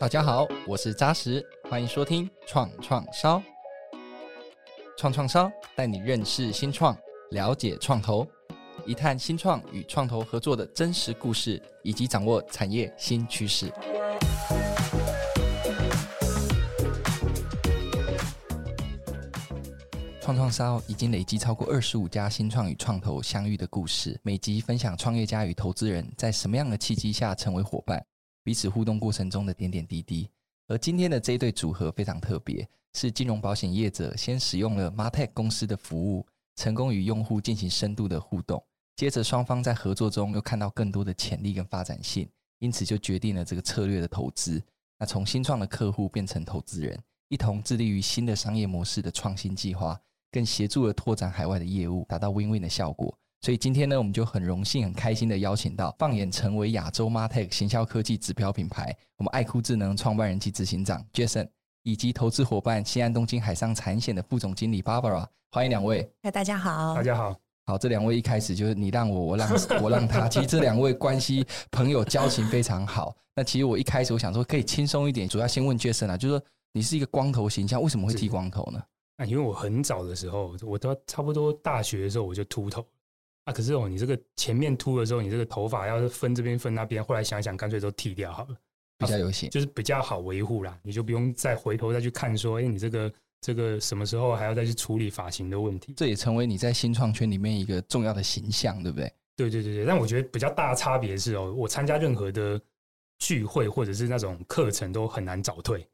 大家好，我是扎实，欢迎收听创创烧。创创烧带你认识新创，了解创投，一探新创与创投合作的真实故事，以及掌握产业新趋势。创创烧已经累积超过二十五家新创与创投相遇的故事，每集分享创业家与投资人在什么样的契机下成为伙伴。彼此互动过程中的点点滴滴，而今天的这一对组合非常特别，是金融保险业者先使用了 MarTech 公司的服务，成功与用户进行深度的互动，接着双方在合作中又看到更多的潜力跟发展性，因此就决定了这个策略的投资。那从新创的客户变成投资人，一同致力于新的商业模式的创新计划，更协助了拓展海外的业务，达到 Win-Win 的效果。所以今天呢，我们就很荣幸、很开心的邀请到放眼成为亚洲 MarTech 行销科技指标品牌，我们爱酷智能创办人及执行长 Jason，以及投资伙伴新安东京海上产险的副总经理 Barbara，欢迎两位。嗨，大家好。大家好。好，这两位一开始就是你让我，我让，我让他。其实这两位关系朋友交情非常好。那其实我一开始我想说可以轻松一点，主要先问 Jason 啊，就是说你是一个光头形象，为什么会剃光头呢？啊，因为我很早的时候，我都差不多大学的时候我就秃头。啊，可是哦，你这个前面秃的时候，你这个头发要是分这边分那边，后来想想，干脆都剃掉好了，比较有型，就是比较好维护啦。你就不用再回头再去看说，哎，你这个这个什么时候还要再去处理发型的问题？这也成为你在新创圈里面一个重要的形象，对不对？对对对对。但我觉得比较大的差别是哦，我参加任何的聚会或者是那种课程都很难早退。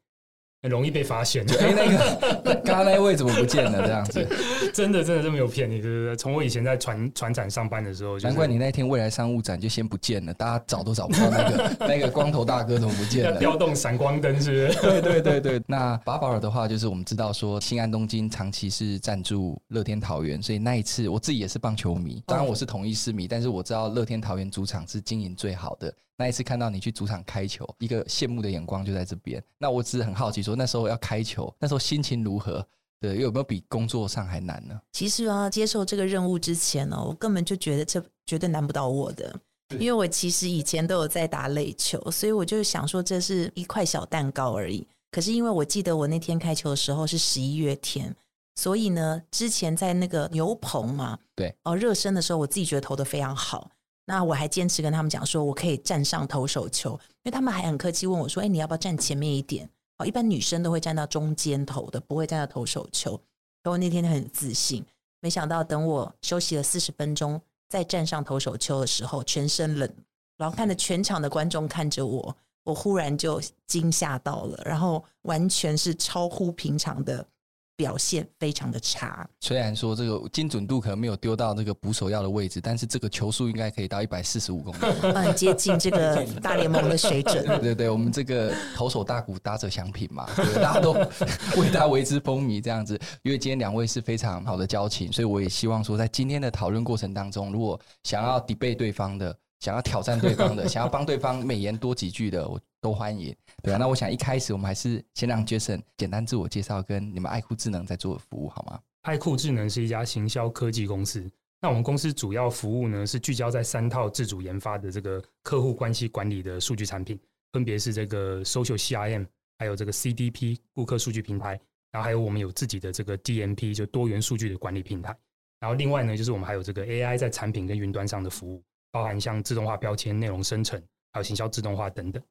很容易被发现。哎，那个刚刚那位怎么不见了？这样子，真的真的这么有骗你，对不对？从我以前在船船展上班的时候，就是，难怪你那天未来商务展就先不见了，大家找都找不到那个那个光头大哥怎么不见了？要调动闪光灯是不是？对对对对。那巴宝尔的话，就是我们知道说，新安东京长期是赞助乐天桃园，所以那一次我自己也是棒球迷，当然我是同一市迷，但是我知道乐天桃园主场是经营最好的。那一次看到你去主场开球，一个羡慕的眼光就在这边。那我只是很好奇，说那时候要开球，那时候心情如何？对，又有没有比工作上还难呢？其实啊，接受这个任务之前呢，我根本就觉得这绝对难不倒我的，因为我其实以前都有在打垒球，所以我就想说这是一块小蛋糕而已。可是因为我记得我那天开球的时候是十一月天，所以呢，之前在那个牛棚嘛，对，哦，热身的时候，我自己觉得投的非常好。那我还坚持跟他们讲说，我可以站上投手球，因为他们还很客气问我说：“哎，你要不要站前面一点？”哦，一般女生都会站到中间投的，不会站到投手球。然后那天很自信，没想到等我休息了四十分钟，再站上投手球的时候，全身冷，然后看着全场的观众看着我，我忽然就惊吓到了，然后完全是超乎平常的。表现非常的差。虽然说这个精准度可能没有丢到这个捕手要的位置，但是这个球速应该可以到一百四十五公里，很接近这个大联盟的水准。对对对，我们这个投手大鼓打者奖品嘛，对，大家都 为他为之风靡这样子。因为今天两位是非常好的交情，所以我也希望说，在今天的讨论过程当中，如果想要 debate 对方的，想要挑战对方的，想要帮对方美言多几句的，我都欢迎。对啊，那我想一开始我们还是先让 Jason 简单自我介绍，跟你们爱酷智能在做的服务好吗？爱酷智能是一家行销科技公司。那我们公司主要服务呢，是聚焦在三套自主研发的这个客户关系管理的数据产品，分别是这个 Social CRM，还有这个 CDP 顾客数据平台，然后还有我们有自己的这个 DMP 就多元数据的管理平台。然后另外呢，就是我们还有这个 AI 在产品跟云端上的服务，包含像自动化标签、内容生成，还有行销自动化等等。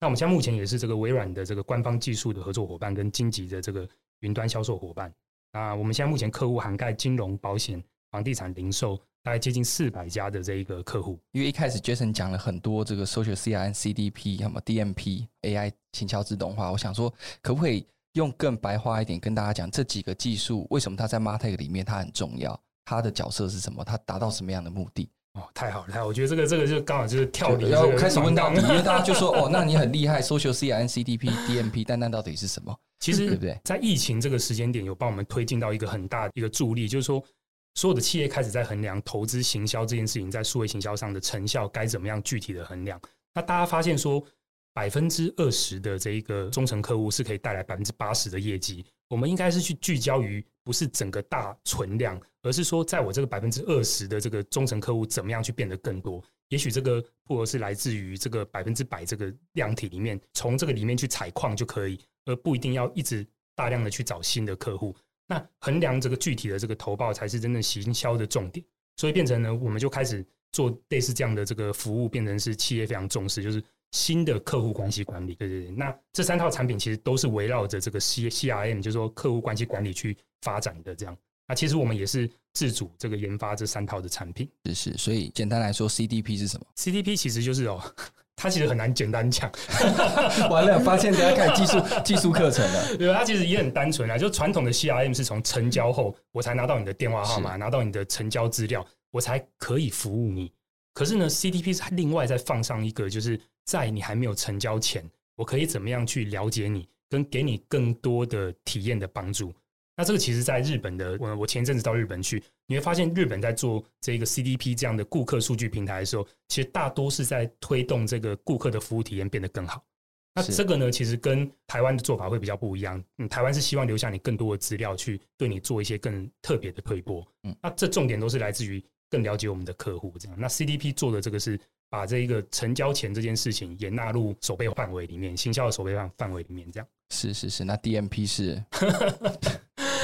那我们现在目前也是这个微软的这个官方技术的合作伙伴，跟荆棘的这个云端销售伙伴。那我们现在目前客户涵盖金融、保险、房地产、零售，大概接近四百家的这一个客户。因为一开始 Jason 讲了很多这个 Social CRM、CDP、什么 DMP、AI 行销自动化，我想说可不可以用更白话一点跟大家讲这几个技术为什么它在 MarTech 里面它很重要，它的角色是什么，它达到什么样的目的？哦，太好了，太好了！我觉得这个这个就刚好就是跳离，然后开始问到底，因为大家就说哦，那你很厉害，Social CRM、CDP、DMP，但那到底是什么？其实对不对？在疫情这个时间点，有帮我们推进到一个很大的一个助力，就是说所有的企业开始在衡量投资行销这件事情在数位行销上的成效该怎么样具体的衡量。那大家发现说，百分之二十的这一个忠诚客户是可以带来百分之八十的业绩。我们应该是去聚焦于不是整个大存量，而是说，在我这个百分之二十的这个忠诚客户，怎么样去变得更多？也许这个铺头是来自于这个百分之百这个量体里面，从这个里面去采矿就可以，而不一定要一直大量的去找新的客户。那衡量这个具体的这个投报才是真正行销的重点。所以变成呢，我们就开始做类似这样的这个服务，变成是企业非常重视，就是新的客户关系管理。对对对，那这三套产品其实都是围绕着这个 C C R M，就是说客户关系管理去发展的这样。那其实我们也是自主这个研发这三套的产品，是是。所以简单来说，C D P 是什么？C D P 其实就是哦，它其实很难简单讲。完了，发现大家开始技术技术课程了。对，它其实也很单纯啊，就传统的 C R M 是从成交后我才拿到你的电话号码，拿到你的成交资料，我才可以服务你。可是呢，C D P 是另外再放上一个，就是在你还没有成交前，我可以怎么样去了解你，跟给你更多的体验的帮助。那这个其实，在日本的我，我前一阵子到日本去，你会发现日本在做这个 CDP 这样的顾客数据平台的时候，其实大多是在推动这个顾客的服务体验变得更好。那这个呢，其实跟台湾的做法会比较不一样。嗯，台湾是希望留下你更多的资料，去对你做一些更特别的推播。嗯，那这重点都是来自于更了解我们的客户。这样，那 CDP 做的这个是把这一个成交前这件事情也纳入守备范围里面，行销的守备范范围里面。这样，是是是。那 DMP 是。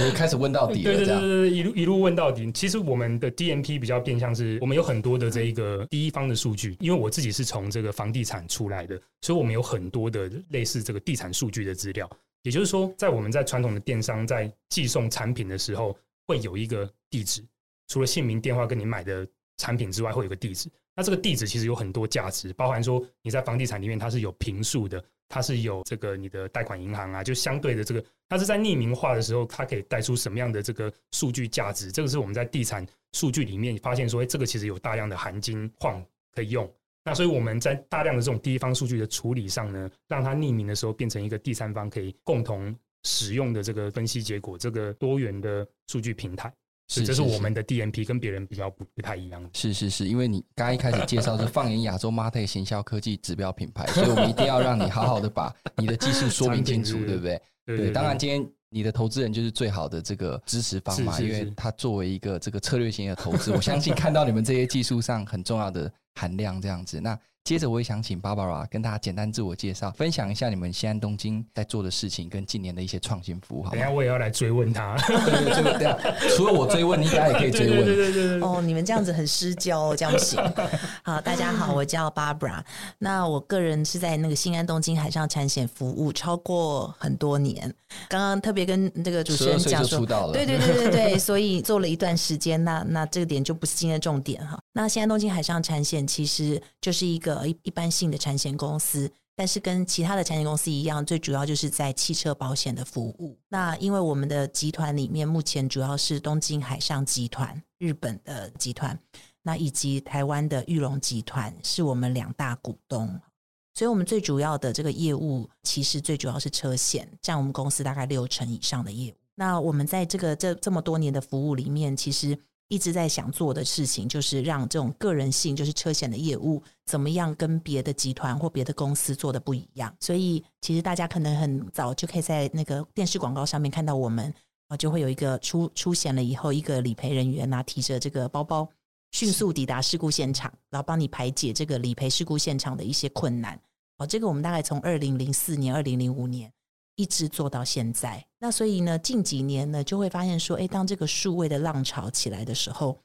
我开始问到底了，对对对对，一路一路问到底。其实我们的 DMP 比较变相是，我们有很多的这一个第一方的数据，因为我自己是从这个房地产出来的，所以我们有很多的类似这个地产数据的资料。也就是说，在我们在传统的电商在寄送产品的时候，会有一个地址，除了姓名、电话跟你买的产品之外，会有个地址。那这个地址其实有很多价值，包含说你在房地产里面它是有平数的。它是有这个你的贷款银行啊，就相对的这个，它是在匿名化的时候，它可以带出什么样的这个数据价值？这个是我们在地产数据里面发现说，哎，这个其实有大量的含金矿可以用。那所以我们在大量的这种第一方数据的处理上呢，让它匿名的时候变成一个第三方可以共同使用的这个分析结果，这个多元的数据平台。是，这是我们的 DMP 跟别人比较不不太一样。是是是，因为你刚刚一开始介绍是放眼亚洲 MarTech 行销科技指标品牌，所以我们一定要让你好好的把你的技术说明清楚，对不对？对，对，对，对，当然今天你的投资人就是最好的这个支持方嘛，因为他作为一个这个策略型的投资，我相信看到你们这些技术上很重要的含量这样子。那接着我也想请 Barbara 跟大家简单自我介绍，分享一下你们新安东京在做的事情跟近年的一些创新服务。好，等下我也要来追问他。对对对，对，除了我追问，你大家也可以追问。对对对对对。哦，你们这样子很失焦哦，这样不行。好，大家好，我叫 Barbara。那我个人是在那个新安东京海上产险服务超过很多年。刚刚特别跟这个主持人讲说，对对对对对，所以做了一段时间。那那这个点就不是今天的重点哈。那新安东京海上产险其实就是一个。一一般性的产险公司，但是跟其他的产险公司一样，最主要就是在汽车保险的服务。那因为我们的集团里面目前主要是东京海上集团、日本的集团，那以及台湾的裕隆集团是我们两大股东，所以我们最主要的这个业务其实最主要是车险，占我们公司大概六成以上的业务。那我们在这个这这么多年的服务里面，其实。一直在想做的事情，就是让这种个人性，就是车险的业务，怎么样跟别的集团或别的公司做的不一样。所以，其实大家可能很早就可以在那个电视广告上面看到我们啊，就会有一个出出险了以后，一个理赔人员拿提着这个包包，迅速抵达事故现场，然后帮你排解这个理赔事故现场的一些困难。哦，这个我们大概从二零零四年、二零零五年。一直做到现在，那所以呢，近几年呢，就会发现说，诶，当这个数位的浪潮起来的时候，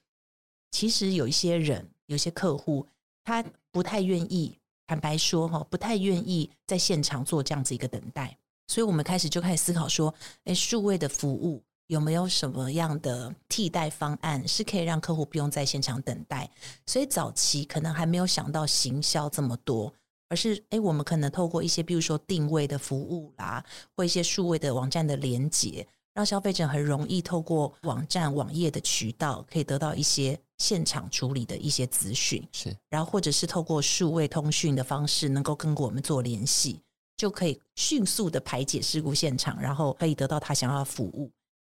其实有一些人、有些客户，他不太愿意，坦白说哈，不太愿意在现场做这样子一个等待。所以我们开始就开始思考说，诶，数位的服务有没有什么样的替代方案，是可以让客户不用在现场等待？所以早期可能还没有想到行销这么多。而是，哎，我们可能透过一些，比如说定位的服务啦，或一些数位的网站的连接，让消费者很容易透过网站、网页的渠道，可以得到一些现场处理的一些资讯。是，然后或者是透过数位通讯的方式，能够跟我们做联系，就可以迅速的排解事故现场，然后可以得到他想要的服务。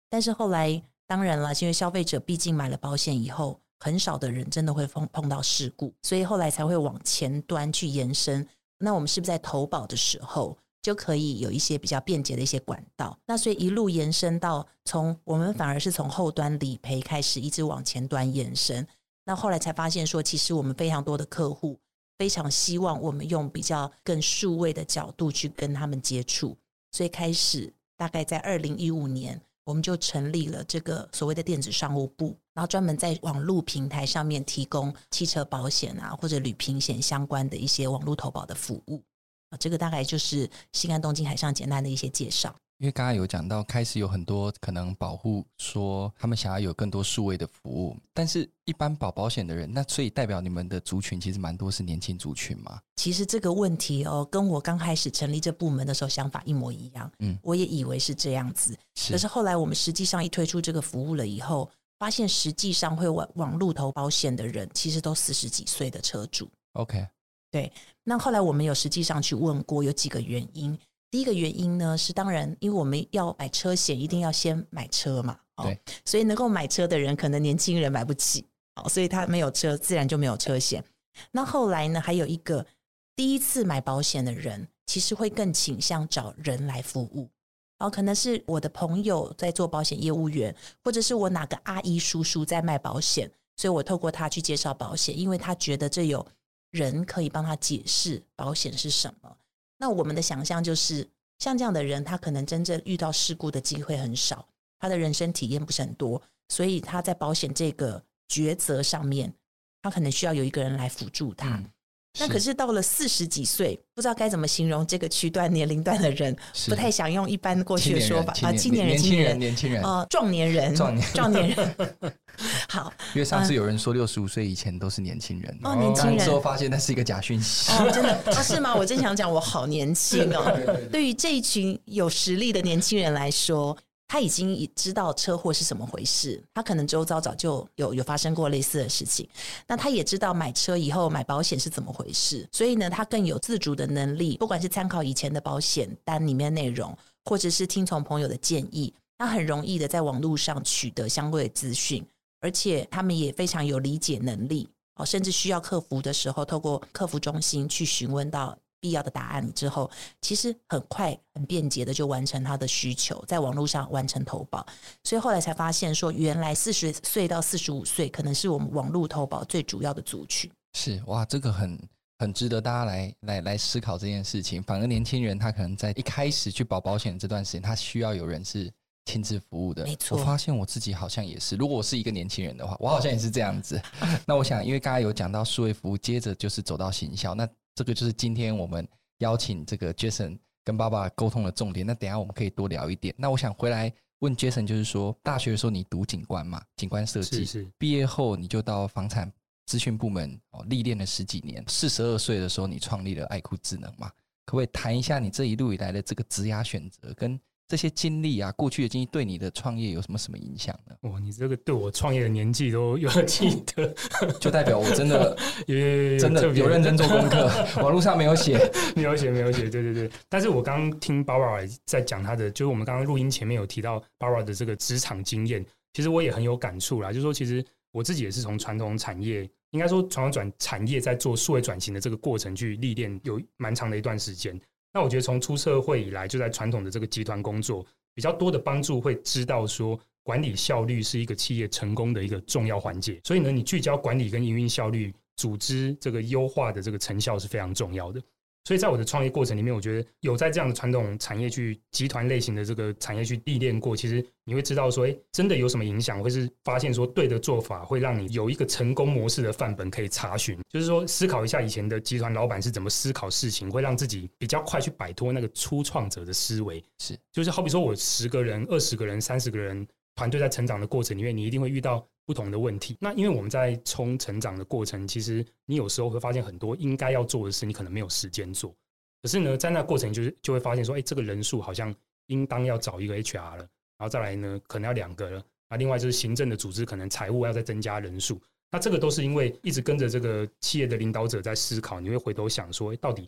但是后来，当然了，因为消费者毕竟买了保险以后。很少的人真的会碰碰到事故，所以后来才会往前端去延伸。那我们是不是在投保的时候就可以有一些比较便捷的一些管道？那所以一路延伸到从我们反而是从后端理赔开始，一直往前端延伸。那后来才发现说，其实我们非常多的客户非常希望我们用比较更数位的角度去跟他们接触，所以开始大概在二零一五年，我们就成立了这个所谓的电子商务部，然后专门在网络平台上面提供汽车保险啊或者旅平险相关的一些网络投保的服务。啊，这个大概就是西安东京海上简单的一些介绍。因为刚刚有讲到，开始有很多可能保护说他们想要有更多数位的服务，但是一般保保险的人，那所以代表你们的族群其实蛮多是年轻族群嘛？其实这个问题哦，跟我刚开始成立这部门的时候想法一模一样。嗯，我也以为是这样子，是。可是后来我们实际上一推出这个服务了以后，发现实际上会往往路投保险的人，其实都四十几岁的车主。OK，对。那后来我们有实际上去问过，有几个原因。第一个原因呢，是当然，因为我们要买车险，一定要先买车嘛，哦，对，所以能够买车的人，可能年轻人买不起，哦，所以他没有车，自然就没有车险。那后来呢，还有一个第一次买保险的人，其实会更倾向找人来服务，哦，可能是我的朋友在做保险业务员，或者是我哪个阿姨叔叔在卖保险，所以我透过他去介绍保险，因为他觉得这有人可以帮他解释保险是什么。那我们的想象就是，像这样的人，他可能真正遇到事故的机会很少，他的人生体验不是很多，所以他在保险这个抉择上面，他可能需要有一个人来辅助他。嗯那可是到了四十几岁，不知道该怎么形容这个区段年龄段的人，不太想用一般过去的说法啊，青年人、青年人、年轻人啊，壮年人、壮年壮年人。好，因为上次有人说六十五岁以前都是年轻人哦，年轻人之后发现那是一个假讯息哦，真的啊？是吗？我真想讲，我好年轻哦。对于这一群有实力的年轻人来说。他已经知道车祸是怎么回事，他可能周遭早就有有发生过类似的事情。那他也知道买车以后买保险是怎么回事，所以呢，他更有自主的能力。不管是参考以前的保险单里面内容，或者是听从朋友的建议，他很容易的在网络上取得相关的资讯，而且他们也非常有理解能力。哦，甚至需要客服的时候，透过客服中心去询问到。必要的答案之后，其实很快、很便捷的就完成他的需求，在网络上完成投保。所以后来才发现说，原来四十岁到四十五岁可能是我们网络投保最主要的族群。是哇，这个很很值得大家来来来思考这件事情。反而年轻人他可能在一开始去保保险这段时间，他需要有人是亲自服务的。没错，我发现我自己好像也是。如果我是一个年轻人的话，我好像也是这样子。那我想，因为刚才有讲到数位服务，接着就是走到行销，那。这个就是今天我们邀请这个 Jason 跟爸爸沟通的重点。那等一下我们可以多聊一点。那我想回来问 Jason，就是说大学的时候你读景观嘛，景观设计，是是毕业后你就到房产资讯部门哦历练了十几年。四十二岁的时候你创立了爱酷智能嘛，可不可以谈一下你这一路以来的这个职涯选择跟？这些经历啊，过去的经历对你的创业有什么什么影响呢？哇，你这个对我创业的年纪都有记得，就代表我真的 也真的有认真做功课。网络上没有写，没有写，没有写。对对对。但是我刚刚听 Barbara 在讲他的，就是我们刚刚录音前面有提到 Barbara 的这个职场经验，其实我也很有感触啦。就是说，其实我自己也是从传统产业，应该说传统转产业在做数位转型的这个过程去历练，有蛮长的一段时间。那我觉得从出社会以来，就在传统的这个集团工作，比较多的帮助会知道说，管理效率是一个企业成功的一个重要环节。所以呢，你聚焦管理跟营运效率，组织这个优化的这个成效是非常重要的。所以在我的创业过程里面，我觉得有在这样的传统产业去集团类型的这个产业去历练过，其实你会知道说，哎，真的有什么影响，或是发现说对的做法会让你有一个成功模式的范本可以查询。就是说，思考一下以前的集团老板是怎么思考事情，会让自己比较快去摆脱那个初创者的思维。是，就是好比说我十个人、二十个人、三十个人团队在成长的过程里面，你一定会遇到。不同的问题，那因为我们在冲成长的过程，其实你有时候会发现很多应该要做的事，你可能没有时间做。可是呢，在那过程就是就会发现说，哎，这个人数好像应当要找一个 HR 了，然后再来呢，可能要两个了。啊，另外就是行政的组织，可能财务要再增加人数。那这个都是因为一直跟着这个企业的领导者在思考，你会回头想说，哎，到底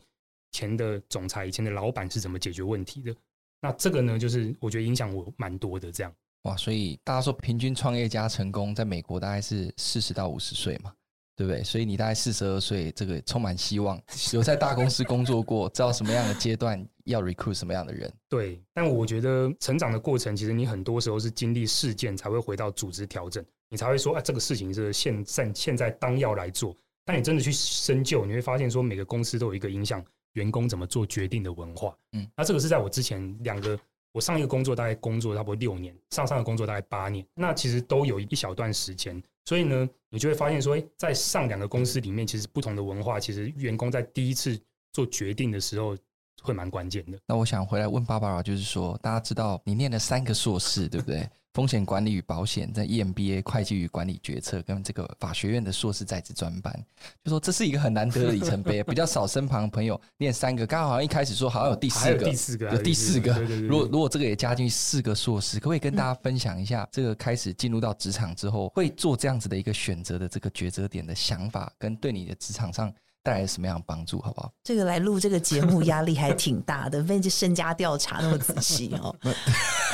前的总裁、以前的老板是怎么解决问题的？那这个呢，就是我觉得影响我蛮多的这样。哇，所以大家说平均创业家成功在美国大概是四十到五十岁嘛，对不对？所以你大概四十二岁，这个充满希望，有在大公司工作过，知道什么样的阶段要 recruit 什么样的人。对，但我觉得成长的过程，其实你很多时候是经历事件才会回到组织调整。你才会说，啊，这个事情是现在现在当要来做。但你真的去深究，你会发现说，每个公司都有一个影响员工怎么做决定的文化。嗯，那这个是在我之前两个，我上一个工作大概工作差不多六年，上上个工作大概八年，那其实都有一小段时间。所以呢，你就会发现说，诶，在上两个公司里面，其实不同的文化，其实员工在第一次做决定的时候。会蛮关键的。那我想回来问芭芭拉就是说，大家知道你念了三个硕士，对不对？风险管理与保险，在 EMBA 会计与管理决策，跟这个法学院的硕士在职专班，就说这是一个很难得的里程碑，比较少身旁的朋友念三个。刚好好像一开始说好像有第四个，第四个，有第四个。如果如果这个也加进去四个硕士，可不可以跟大家分享一下，这个开始进入到职场之后，会做这样子的一个选择的这个抉择点的想法，跟对你的职场上。带来什么样的帮助？好不好？这个来录这个节目压力还挺大的，被这身家调查那么仔细哦。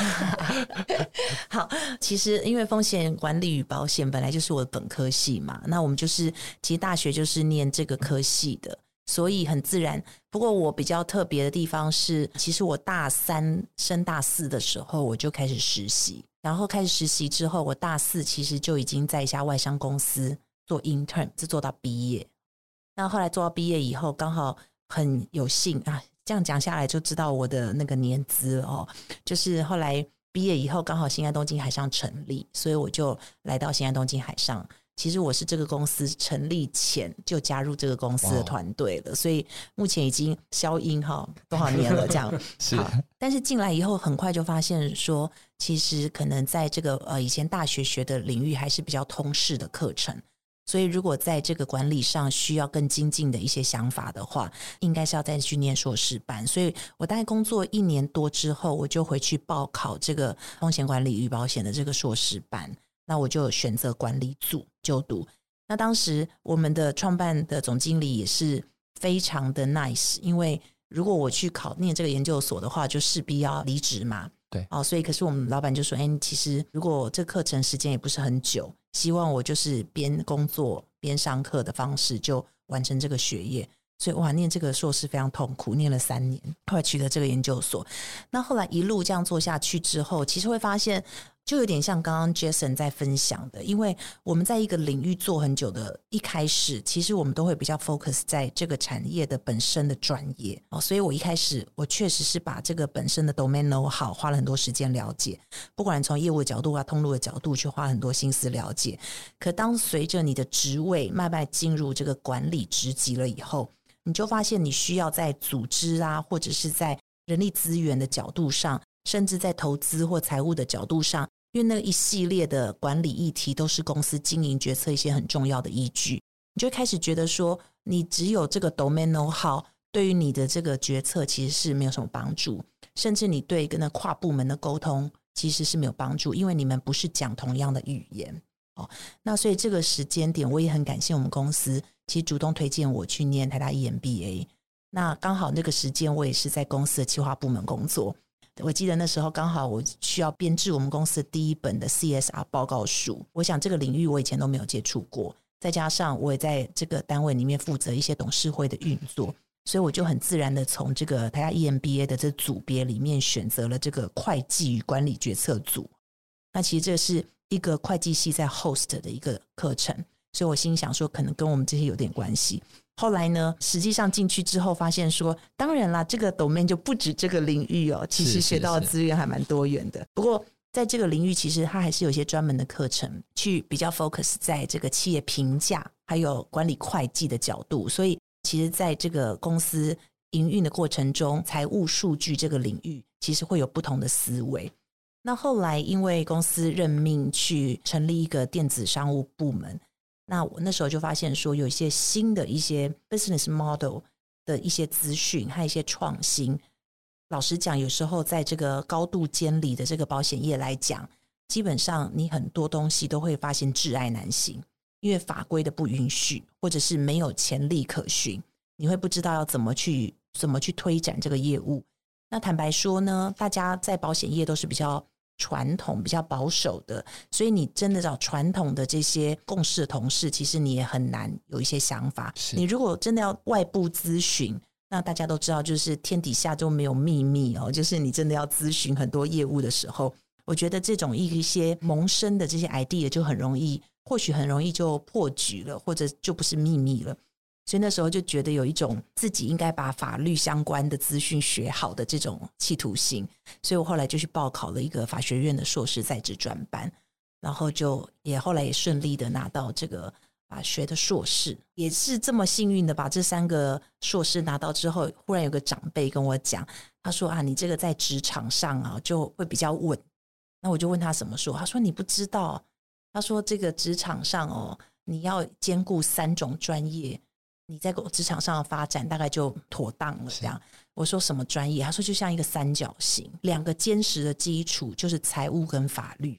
好，其实因为风险管理与保险本来就是我的本科系嘛，那我们就是其实大学就是念这个科系的，所以很自然。不过我比较特别的地方是，其实我大三升大四的时候我就开始实习，然后开始实习之后，我大四其实就已经在一家外商公司做 intern，是做到毕业。那后来做到毕业以后，刚好很有幸啊，这样讲下来就知道我的那个年资哦。就是后来毕业以后，刚好新安东京海上成立，所以我就来到新安东京海上。其实我是这个公司成立前就加入这个公司的团队了，所以目前已经消音哈多少年了这样。是，但是进来以后，很快就发现说，其实可能在这个呃以前大学学的领域还是比较通识的课程。所以，如果在这个管理上需要更精进的一些想法的话，应该是要再去念硕士班。所以我大概工作一年多之后，我就回去报考这个风险管理与保险的这个硕士班。那我就选择管理组就读。那当时我们的创办的总经理也是非常的 nice，因为如果我去考念这个研究所的话，就势必要离职嘛。对，哦，所以可是我们老板就说：“哎，其实如果这课程时间也不是很久，希望我就是边工作边上课的方式就完成这个学业。”所以哇，念这个硕士非常痛苦，念了三年，后来取得这个研究所。那后来一路这样做下去之后，其实会发现。就有点像刚刚 Jason 在分享的，因为我们在一个领域做很久的，一开始其实我们都会比较 focus 在这个产业的本身的专业哦，所以我一开始我确实是把这个本身的 domain 好，花了很多时间了解，不管从业务的角度啊、通路的角度去花很多心思了解。可当随着你的职位慢慢进入这个管理职级了以后，你就发现你需要在组织啊，或者是在人力资源的角度上。甚至在投资或财务的角度上，因为那一系列的管理议题都是公司经营决策一些很重要的依据，你就开始觉得说，你只有这个 domain know-how，对于你的这个决策其实是没有什么帮助，甚至你对跟那跨部门的沟通其实是没有帮助，因为你们不是讲同样的语言。哦，那所以这个时间点，我也很感谢我们公司，其实主动推荐我去念台大 EMBA。那刚好那个时间，我也是在公司的企划部门工作。我记得那时候刚好我需要编制我们公司第一本的 CSR 报告书，我想这个领域我以前都没有接触过，再加上我也在这个单位里面负责一些董事会的运作，所以我就很自然的从这个台大 EMBA 的这组别里面选择了这个会计与管理决策组。那其实这是一个会计系在 host 的一个课程，所以我心想说可能跟我们这些有点关系。后来呢，实际上进去之后发现说，当然啦，这个 domain 就不止这个领域哦，其实学到的资源还蛮多元的。不过在这个领域，其实它还是有一些专门的课程，去比较 focus 在这个企业评价还有管理会计的角度。所以，其实在这个公司营运的过程中，财务数据这个领域其实会有不同的思维。那后来因为公司任命去成立一个电子商务部门。那我那时候就发现说，有一些新的一些 business model 的一些资讯和一些创新。老实讲，有时候在这个高度监理的这个保险业来讲，基本上你很多东西都会发现挚爱难行，因为法规的不允许，或者是没有前例可循，你会不知道要怎么去怎么去推展这个业务。那坦白说呢，大家在保险业都是比较。传统比较保守的，所以你真的找传统的这些共事的同事，其实你也很难有一些想法。你如果真的要外部咨询，那大家都知道，就是天底下都没有秘密哦。就是你真的要咨询很多业务的时候，我我觉得这种一些萌生的这些 idea 就很容易，或许很容易就破局了，或者就不是秘密了。所以那时候就觉得有一种自己应该把法律相关的资讯学好的这种企图心，所以我后来就去报考了一个法学院的硕士在职专班，然后就也后来也顺利的拿到这个法学的硕士，也是这么幸运的把这三个硕士拿到之后，忽然有个长辈跟我讲，他说啊，你这个在职场上啊就会比较稳。那我就问他什么说，他说你不知道，他说这个职场上哦，你要兼顾三种专业。你在职场上的发展大概就妥当了。这样，我说什么专业？他说就像一个三角形，两个坚实的基础就是财务跟法律，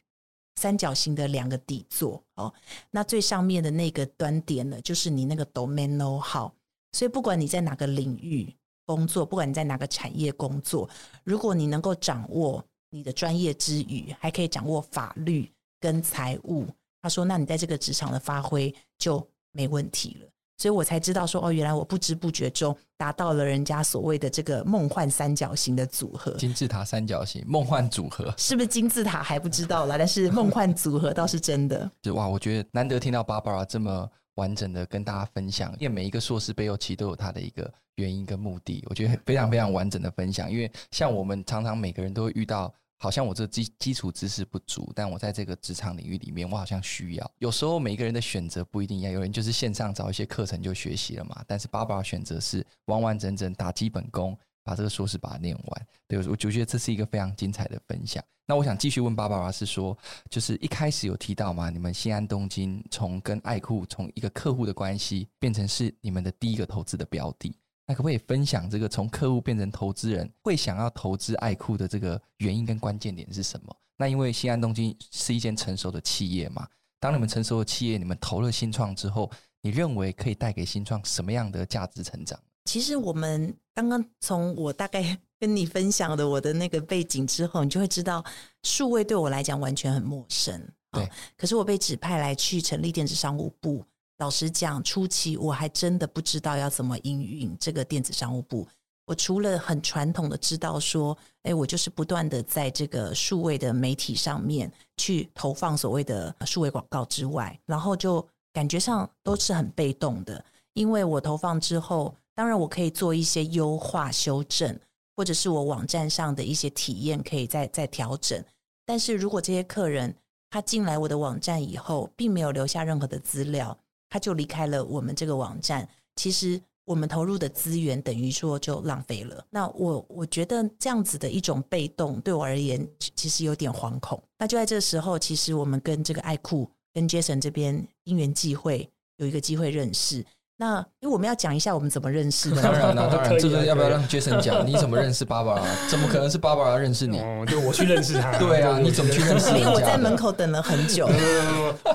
三角形的两个底座哦。那最上面的那个端点呢，就是你那个 domain know-how。所以不管你在哪个领域工作，不管你在哪个产业工作，如果你能够掌握你的专业之余，还可以掌握法律跟财务，他说，那你在这个职场的发挥就没问题了。所以我才知道说哦，原来我不知不觉中达到了人家所谓的这个梦幻三角形的组合，金字塔三角形梦幻组合，是不是金字塔还不知道啦，但是梦幻组合倒是真的。就哇，我觉得难得听到 Barbara 这么完整的跟大家分享，因为每一个硕士背后其实都有它的一个原因跟目的，我觉得非常非常完整的分享。因为像我们常常每个人都会遇到。好像我这基基础知识不足，但我在这个职场领域里面，我好像需要。有时候每个人的选择不一定一样，有人就是线上找一些课程就学习了嘛。但是爸爸选择是完完整整打基本功，把这个硕士把它念完。对，我就觉得这是一个非常精彩的分享。那我想继续问爸爸爸是说，就是一开始有提到嘛，你们新安东京从跟爱库从一个客户的关系变成是你们的第一个投资的标的。那可不可以分享这个从客户变成投资人会想要投资爱库的这个原因跟关键点是什么？那因为新安东京是一间成熟的企业嘛，当你们成熟的企业，你们投了新创之后，你认为可以带给新创什么样的价值成长？其实我们刚刚从我大概 跟你分享的我的那个背景之后，你就会知道数位对我来讲完全很陌生。对，可是我被指派来去成立电子商务部。老实讲，初期我还真的不知道要怎么营运这个电子商务部。我除了很传统的知道说，哎，我就是不断的在这个数位的媒体上面去投放所谓的数位广告之外，然后就感觉上都是很被动的。因为我投放之后，当然我可以做一些优化修正，或者是我网站上的一些体验可以再再调整。但是如果这些客人他进来我的网站以后，并没有留下任何的资料，他就离开了我们这个网站，其实我们投入的资源等于说就浪费了。那我我觉得这样子的一种被动，对我而言其实有点惶恐。那就在这时候，其实我们跟这个爱库跟 Jason 这边因缘际会有一个机会认识。那因为我们要讲一下我们怎么认识的。当然了，当然，这个要不要让 Jason 讲？你怎么认识 Barbara？怎么可能是 Barbara 认识你？哦，就我去认识他。对啊，你怎么去认识他？因为我在门口等了很久。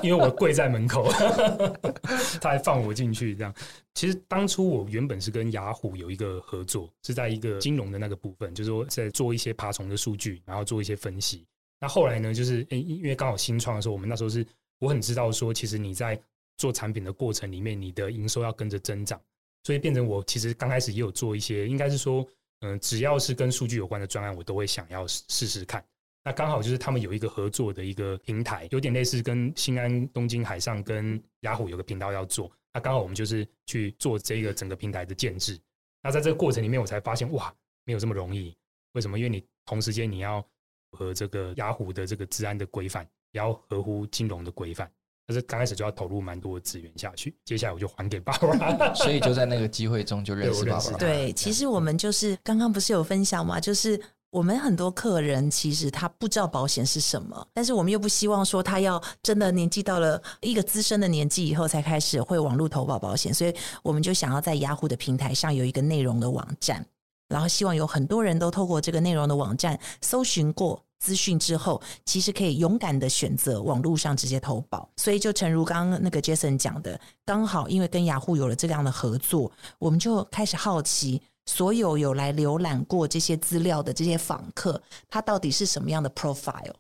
因为我跪在门口，他还放我进去。这样，其实当初我原本是跟雅虎有一个合作，是在一个金融的那个部分，就是说在做一些爬虫的数据，然后做一些分析。那后来呢，就是因为刚好新创的时候，我们那时候是我很知道说，其实你在。做产品的过程里面，你的营收要跟着增长，所以变成我其实刚开始也有做一些，应该是说，嗯，只要是跟数据有关的专案，我都会想要试试看。那刚好就是他们有一个合作的一个平台，有点类似跟新安东京海上跟雅虎有个频道要做。那刚好我们就是去做这个整个平台的建制。那在这个过程里面，我才发现哇，没有这么容易。为什么？因为你同时间你要和这个雅虎的这个治安的规范，也要合乎金融的规范。可是刚开始就要投入蛮多的资源下去，接下来我就还给 Barbara，所以就在那个机会中就认识 Barbara。对，其实我们就是刚刚不是有分享吗？就是我们很多客人其实他不知道保险是什么，但是我们又不希望说他要真的年纪到了一个资深的年纪以后才开始会网络投保保险，所以我们就想要在雅虎的平台上有一个内容的网站，然后希望有很多人都透过这个内容的网站搜寻过。资讯之后，其实可以勇敢的选择网络上直接投保，所以就诚如刚刚那个 Jason 讲的，刚好因为跟雅虎有了这样的合作，我们就开始好奇，所有有来浏览过这些资料的这些访客，他到底是什么样的 profile？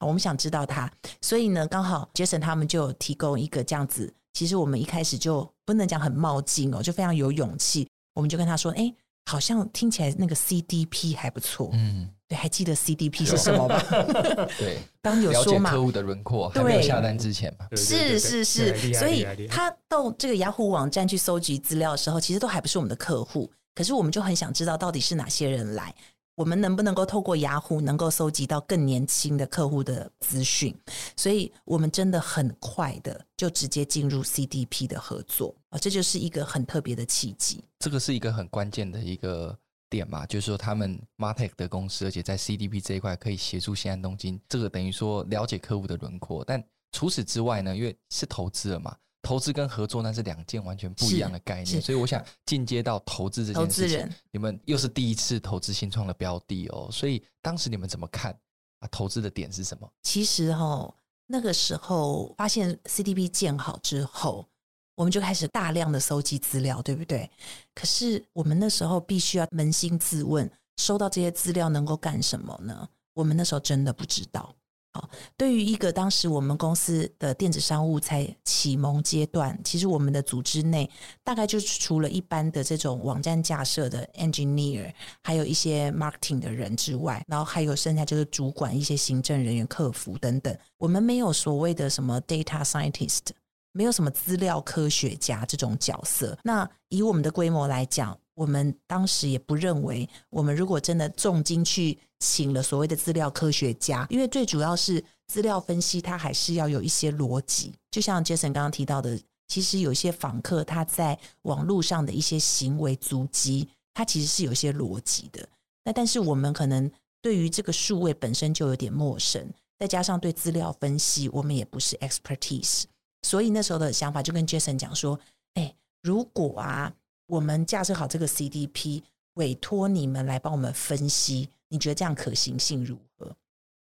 我们想知道他，所以呢，刚好 Jason 他们就提供一个这样子，其实我们一开始就不能讲很冒进哦，就非常有勇气，我们就跟他说，哎。好像听起来那个 CDP 还不错。嗯，对，还记得 CDP 是什么吗？对，刚有说嘛，客户的轮廓，对还没有下单之前嘛。是是是，所以他到这个雅虎网站去搜集资料的时候，其实都还不是我们的客户，可是我们就很想知道到底是哪些人来。我们能不能够透过雅虎能够搜集到更年轻的客户的资讯？所以我们真的很快的就直接进入 CDP 的合作啊，这就是一个很特别的契机。这个是一个很关键的一个点嘛，就是说他们 MarTech 的公司，而且在 CDP 这一块可以协助新安东京，这个等于说了解客户的轮廓。但除此之外呢，因为是投资了嘛。投资跟合作那是两件完全不一样的概念，所以我想进阶到投资这件事情，你们又是第一次投资新创的标的哦，所以当时你们怎么看啊？投资的点是什么？其实哈、哦，那个时候发现 CDP 建好之后，我们就开始大量的搜集资料，对不对？可是我们那时候必须要扪心自问，收到这些资料能够干什么呢？我们那时候真的不知道。好，对于一个当时我们公司的电子商务才启蒙阶段，其实我们的组织内大概就是除了一般的这种网站架设的 engineer，还有一些 marketing 的人之外，然后还有剩下就是主管一些行政人员、客服等等。我们没有所谓的什么 data scientist，没有什么资料科学家这种角色。那以我们的规模来讲，我们当时也不认为，我们如果真的重金去请了所谓的资料科学家，因为最主要是资料分析，它还是要有一些逻辑。就像 Jason 刚刚提到的，其实有一些访客他在网络上的一些行为足迹，它其实是有一些逻辑的。那但是我们可能对于这个数位本身就有点陌生，再加上对资料分析，我们也不是 expertise，所以那时候的想法就跟 Jason 讲说：“哎，如果啊。”我们架设好这个 CDP，委托你们来帮我们分析，你觉得这样可行性如何？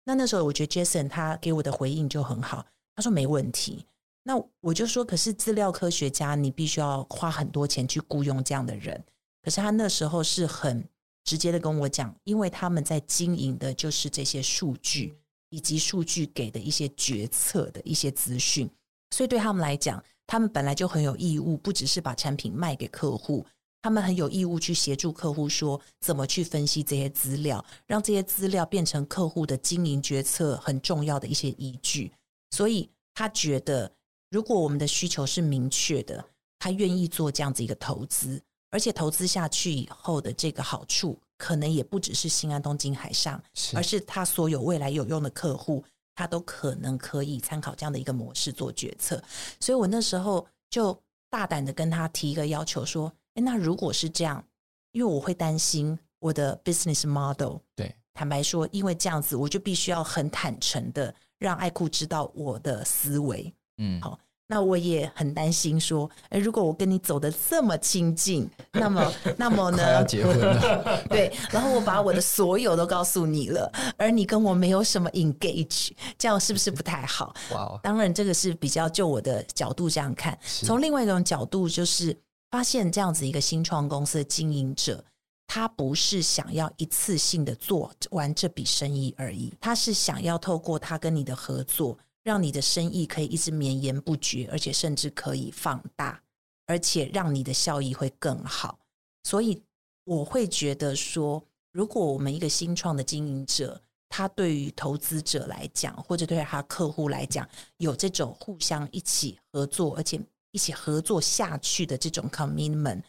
那那时候我觉得 Jason 他给我的回应就很好，他说没问题。那我就说，可是资料科学家你必须要花很多钱去雇佣这样的人。可是他那时候是很直接的跟我讲，因为他们在经营的就是这些数据，以及数据给的一些决策的一些资讯，所以对他们来讲。他们本来就很有义务，不只是把产品卖给客户，他们很有义务去协助客户说怎么去分析这些资料，让这些资料变成客户的经营决策很重要的一些依据。所以他觉得，如果我们的需求是明确的，他愿意做这样子一个投资，而且投资下去以后的这个好处，可能也不只是新安东京海上，而是他所有未来有用的客户。他都可能可以参考这样的一个模式做决策，所以我那时候就大胆的跟他提一个要求，说：“诶，那如果是这样，因为我会担心我的 business model。对，坦白说，因为这样子，我就必须要很坦诚的让爱酷知道我的思维。嗯，好。”那我也很担心，说，哎，如果我跟你走的这么亲近，那么，那么呢？快要结婚了，对，然后我把我的所有都告诉你了，而你跟我没有什么 engage，这样是不是不太好？哇哦！当然，这个是比较就我的角度这样看。从另外一种角度，就是发现这样子一个新创公司的经营者，他不是想要一次性的做完这笔生意而已，他是想要透过他跟你的合作。让你的生意可以一直绵延不绝，而且甚至可以放大，而且让你的效益会更好。所以我会觉得说，如果我们一个新创的经营者，他对于投资者来讲，或者对他客户来讲，有这种互相一起合作，而且一起合作下去的这种 commitment，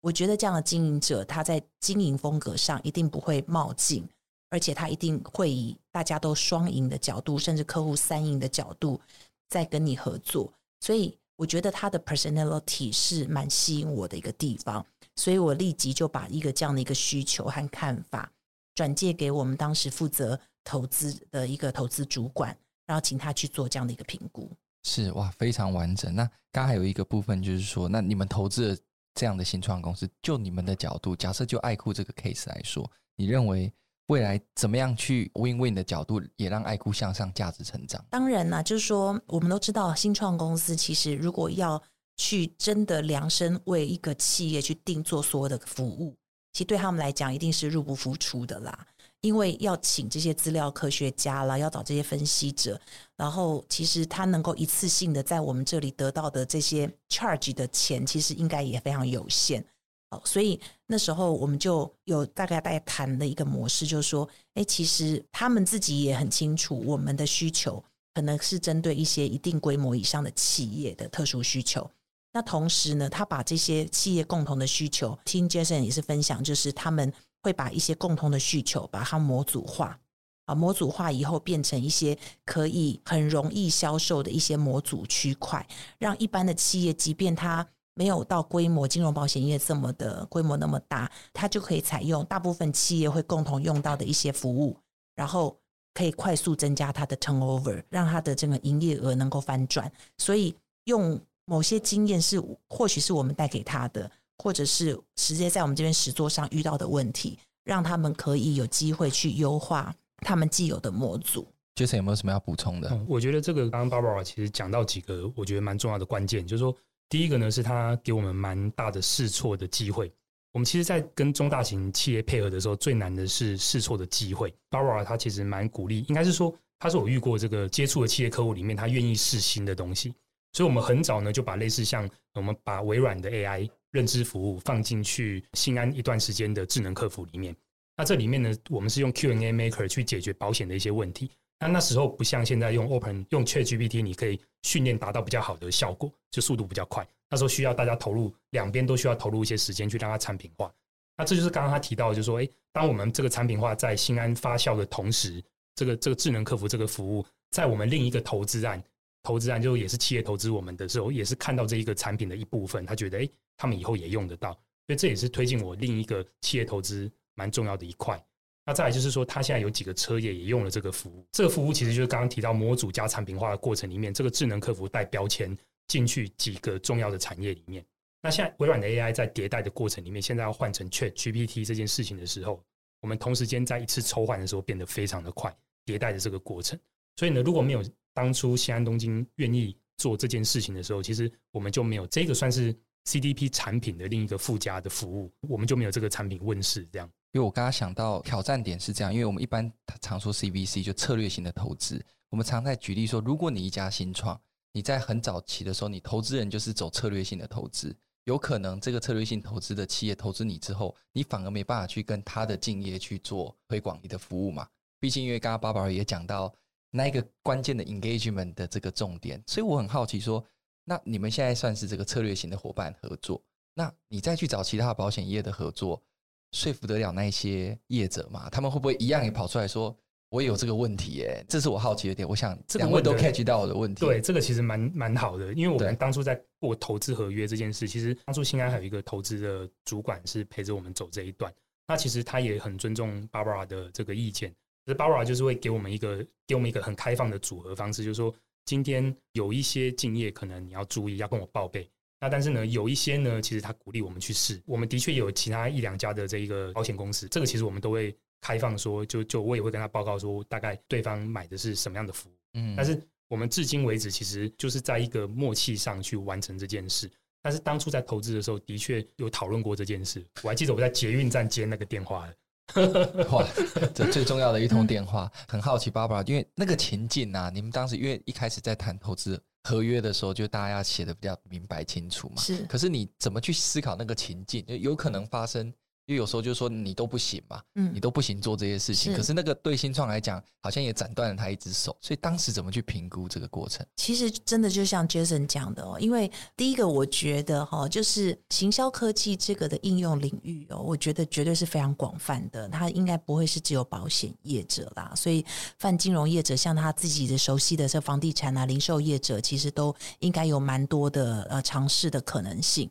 我觉得这样的经营者，他在经营风格上一定不会冒进。而且他一定会以大家都双赢的角度，甚至客户三赢的角度，在跟你合作。所以我觉得他的 personality 是蛮吸引我的一个地方。所以我立即就把一个这样的一个需求和看法转介给我们当时负责投资的一个投资主管，然后请他去做这样的一个评估。是哇，非常完整。那刚还有一个部分就是说，那你们投资的这样的新创公司，就你们的角度，假设就爱库这个 case 来说，你认为？未来怎么样去 win-win 的角度，也让爱库向上价值成长？当然啦，就是说，我们都知道，新创公司其实如果要去真的量身为一个企业去定做所有的服务，其实对他们来讲一定是入不敷出的啦。因为要请这些资料科学家啦，要找这些分析者，然后其实他能够一次性的在我们这里得到的这些 charge 的钱，其实应该也非常有限。哦，所以那时候我们就有大概在谈的一个模式，就是说，哎，其实他们自己也很清楚，我们的需求可能是针对一些一定规模以上的企业的特殊需求。那同时呢，他把这些企业共同的需求，听 Jason 也是分享，就是他们会把一些共同的需求，把它模组化，啊，模组化以后变成一些可以很容易销售的一些模组区块，让一般的企业，即便它没有到规模金融保险业这么的规模那么大，它就可以采用大部分企业会共同用到的一些服务，然后可以快速增加它的 turnover，让它的这个营业额能够翻转。所以用某些经验是或许是我们带给他的，或者是直接在我们这边实作上遇到的问题，让他们可以有机会去优化他们既有的模组。Jason 有没有什么要补充的？嗯，我觉得这个刚刚 Barbara 其实讲到几个我觉得蛮重要的关键，就是说。第一个呢，是他给我们蛮大的试错的机会。我们其实，在跟中大型企业配合的时候，最难的是试错的机会。Barbara 他其实蛮鼓励，应该是说，他是我遇过这个接触的企业客户里面，他愿意试新的东西。所以，我们很早呢就把类似像我们把微软的 AI 认知服务放进去新安一段时间的智能客服里面。那这里面呢，我们是用 Q&A Maker 去解决保险的一些问题。那那时候不像现在用 Open 用 ChatGPT，你可以训练达到比较好的效果，就速度比较快。那时候需要大家投入，两边都需要投入一些时间去让它产品化。那这就是刚刚他提到，就是说，诶，当我们这个产品化在新安发酵的同时，这个这个智能客服这个服务，在我们另一个投资案，投资案就也是企业投资我们的时候，也是看到这一个产品的一部分，他觉得，诶，他们以后也用得到，所以这也是推进我另一个企业投资蛮重要的一块。那再来就是说，他现在有几个车业也用了这个服务。这个服务其实就是刚刚提到模组加产品化的过程里面，这个智能客服带标签进去几个重要的产业里面。那现在微软的 AI 在迭代的过程里面，现在要换成 ChatGPT 这件事情的时候，我们同时间在一次抽换的时候变得非常的快，迭代的这个过程。所以呢，如果没有当初西安东京愿意做这件事情的时候，其实我们就没有这个算是 CDP 产品的另一个附加的服务，我们就没有这个产品问世这样。因为我刚刚想到挑战点是这样，因为我们一般常说 CVC 就策略性的投资，我们常在举例说，如果你一家新创，你在很早期的时候，你投资人就是走策略性的投资，有可能这个策略性投资的企业投资你之后，你反而没办法去跟他的竞业去做推广你的服务嘛。毕竟因为刚刚 Barbara 也讲到那一个关键的 engagement 的这个重点，所以我很好奇说，那你们现在算是这个策略型的伙伴合作，那你再去找其他保险业的合作。说服得了那些业者嘛？他们会不会一样也跑出来说，我也有这个问题？耶，这是我好奇的点。我想两位都 catch 到我的问题。对，这个其实蛮蛮好的，因为我们当初在过投资合约这件事，其实当初新安还有一个投资的主管是陪着我们走这一段。那其实他也很尊重 Barbara 的这个意见，可是 Barbara 就是会给我们一个给我们一个很开放的组合方式，就是说今天有一些竞业可能你要注意，要跟我报备。那但是呢，有一些呢，其实他鼓励我们去试。我们的确有其他一两家的这一个保险公司，这个其实我们都会开放说，就就我也会跟他报告说，大概对方买的是什么样的服务。嗯，但是我们至今为止，其实就是在一个默契上去完成这件事。但是当初在投资的时候，的确有讨论过这件事。我还记得我在捷运站接那个电话了，哇，这最重要的一通电话。很好奇，Barbara，因为那个情境啊，你们当时因为一开始在谈投资。合约的时候，就大家要写的比较明白清楚嘛。是，可是你怎么去思考那个情境？就有可能发生。因为有时候就是说你都不行嘛，嗯，你都不行做这些事情。可是那个对新创来讲，好像也斩断了他一只手。所以当时怎么去评估这个过程？其实真的就像 Jason 讲的哦，因为第一个我觉得哈，就是行销科技这个的应用领域哦，我觉得绝对是非常广泛的。它应该不会是只有保险业者啦，所以泛金融业者，像他自己的熟悉的这房地产啊、零售业者，其实都应该有蛮多的呃尝试的可能性。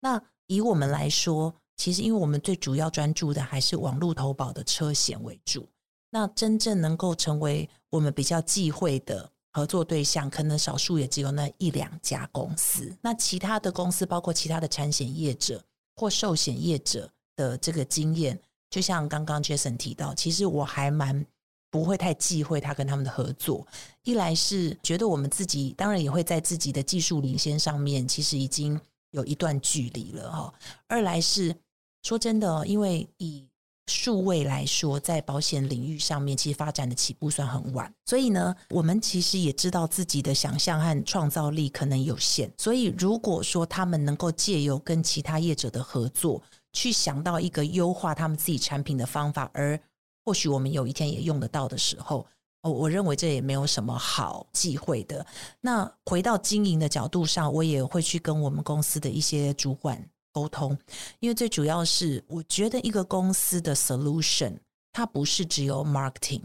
那以我们来说。其实，因为我们最主要专注的还是网络投保的车险为主，那真正能够成为我们比较忌讳的合作对象，可能少数也只有那一两家公司。那其他的公司，包括其他的产险业者或寿险业者的这个经验，就像刚刚 Jason 提到，其实我还蛮不会太忌讳他跟他们的合作。一来是觉得我们自己，当然也会在自己的技术领先上面，其实已经有一段距离了哈。二来是。说真的，因为以数位来说，在保险领域上面，其实发展的起步算很晚，所以呢，我们其实也知道自己的想象和创造力可能有限。所以，如果说他们能够借由跟其他业者的合作，去想到一个优化他们自己产品的方法，而或许我们有一天也用得到的时候，哦，我认为这也没有什么好忌讳的。那回到经营的角度上，我也会去跟我们公司的一些主管沟通，因为最主要是我觉得一个公司的 solution，它不是只有 marketing，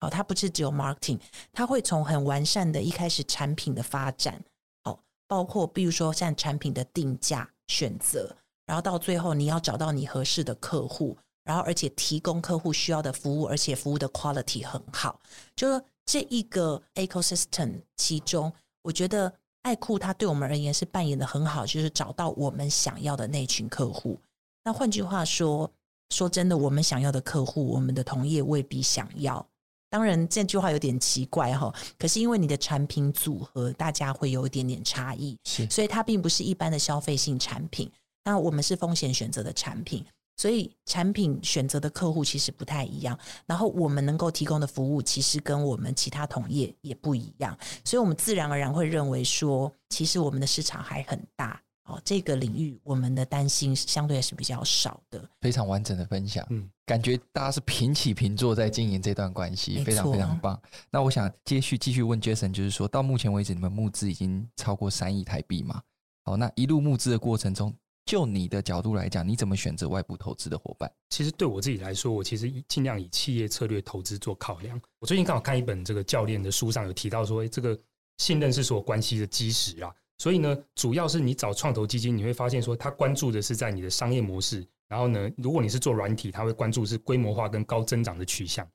哦，它不是只有 marketing，它会从很完善的一开始产品的发展，哦，包括比如说像产品的定价选择。然后到最后，你要找到你合适的客户，然后而且提供客户需要的服务，而且服务的 quality 很好。就说这一个 ecosystem 其中，我觉得爱酷它对我们而言是扮演的很好，就是找到我们想要的那群客户。那换句话说，说真的，我们想要的客户，我们的同业未必想要。当然，这句话有点奇怪哈。可是因为你的产品组合，大家会有一点点差异，是所以它并不是一般的消费性产品。那我们是风险选择的产品，所以产品选择的客户其实不太一样。然后我们能够提供的服务，其实跟我们其他同业也不一样。所以，我们自然而然会认为说，其实我们的市场还很大哦。这个领域，我们的担心相对是比较少的。非常完整的分享，嗯，感觉大家是平起平坐在经营这段关系，非常非常棒。那我想接续继续问 Jason，就是说到目前为止，你们募资已经超过三亿台币嘛？好，那一路募资的过程中。就你的角度来讲，你怎么选择外部投资的伙伴？其实对我自己来说，我其实尽量以企业策略投资做考量。我最近刚好看一本这个教练的书上有提到说，这个信任是所有关系的基石啊。所以呢，主要是你找创投基金，你会发现说，他关注的是在你的商业模式。然后呢，如果你是做软体，他会关注是规模化跟高增长的取向。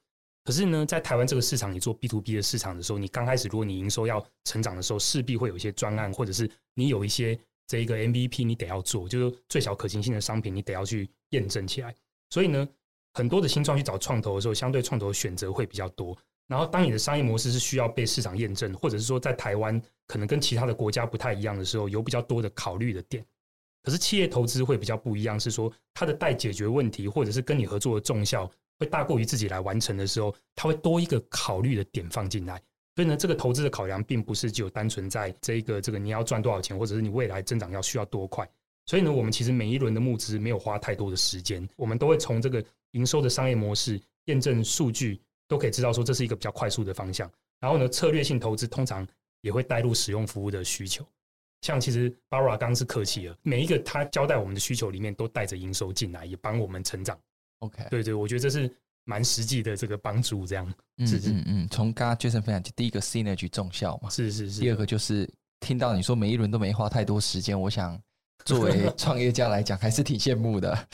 可是呢，在台湾这个市场，你做 B to B 的市场的时候，你刚开始如果你营收要成长的时候，势必会有一些专案，或者是你有一些。这一个 MVP 你得要做，就是最小可行性的商品，你得要去验证起来。所以呢，很多的新创去找创投的时候，相对创投选择会比较多。然后，当你的商业模式是需要被市场验证，或者是说在台湾可能跟其他的国家不太一样的时候，有比较多的考虑的点。可是企业投资会比较不一样，是说它的待解决问题，或者是跟你合作的重效会大过于自己来完成的时候，它会多一个考虑的点放进来。所以呢，这个投资的考量并不是只有单纯在这一个这个你要赚多少钱，或者是你未来增长要需要多快。所以呢，我们其实每一轮的募资没有花太多的时间，我们都会从这个营收的商业模式、验证数据都可以知道说这是一个比较快速的方向。然后呢，策略性投资通常也会带入使用服务的需求。像其实 Barbara 刚刚是客气了，每一个他交代我们的需求里面都带着营收进来，也帮我们成长。OK，对对，我觉得这是。蛮实际的这个帮助，这样，嗯嗯嗯，从刚刚 Jason 分享，就第一个 synergy 重效嘛，是是是，第二个就是听到你说每一轮都没花太多时间，我想作为创业家来讲，还是挺羡慕的。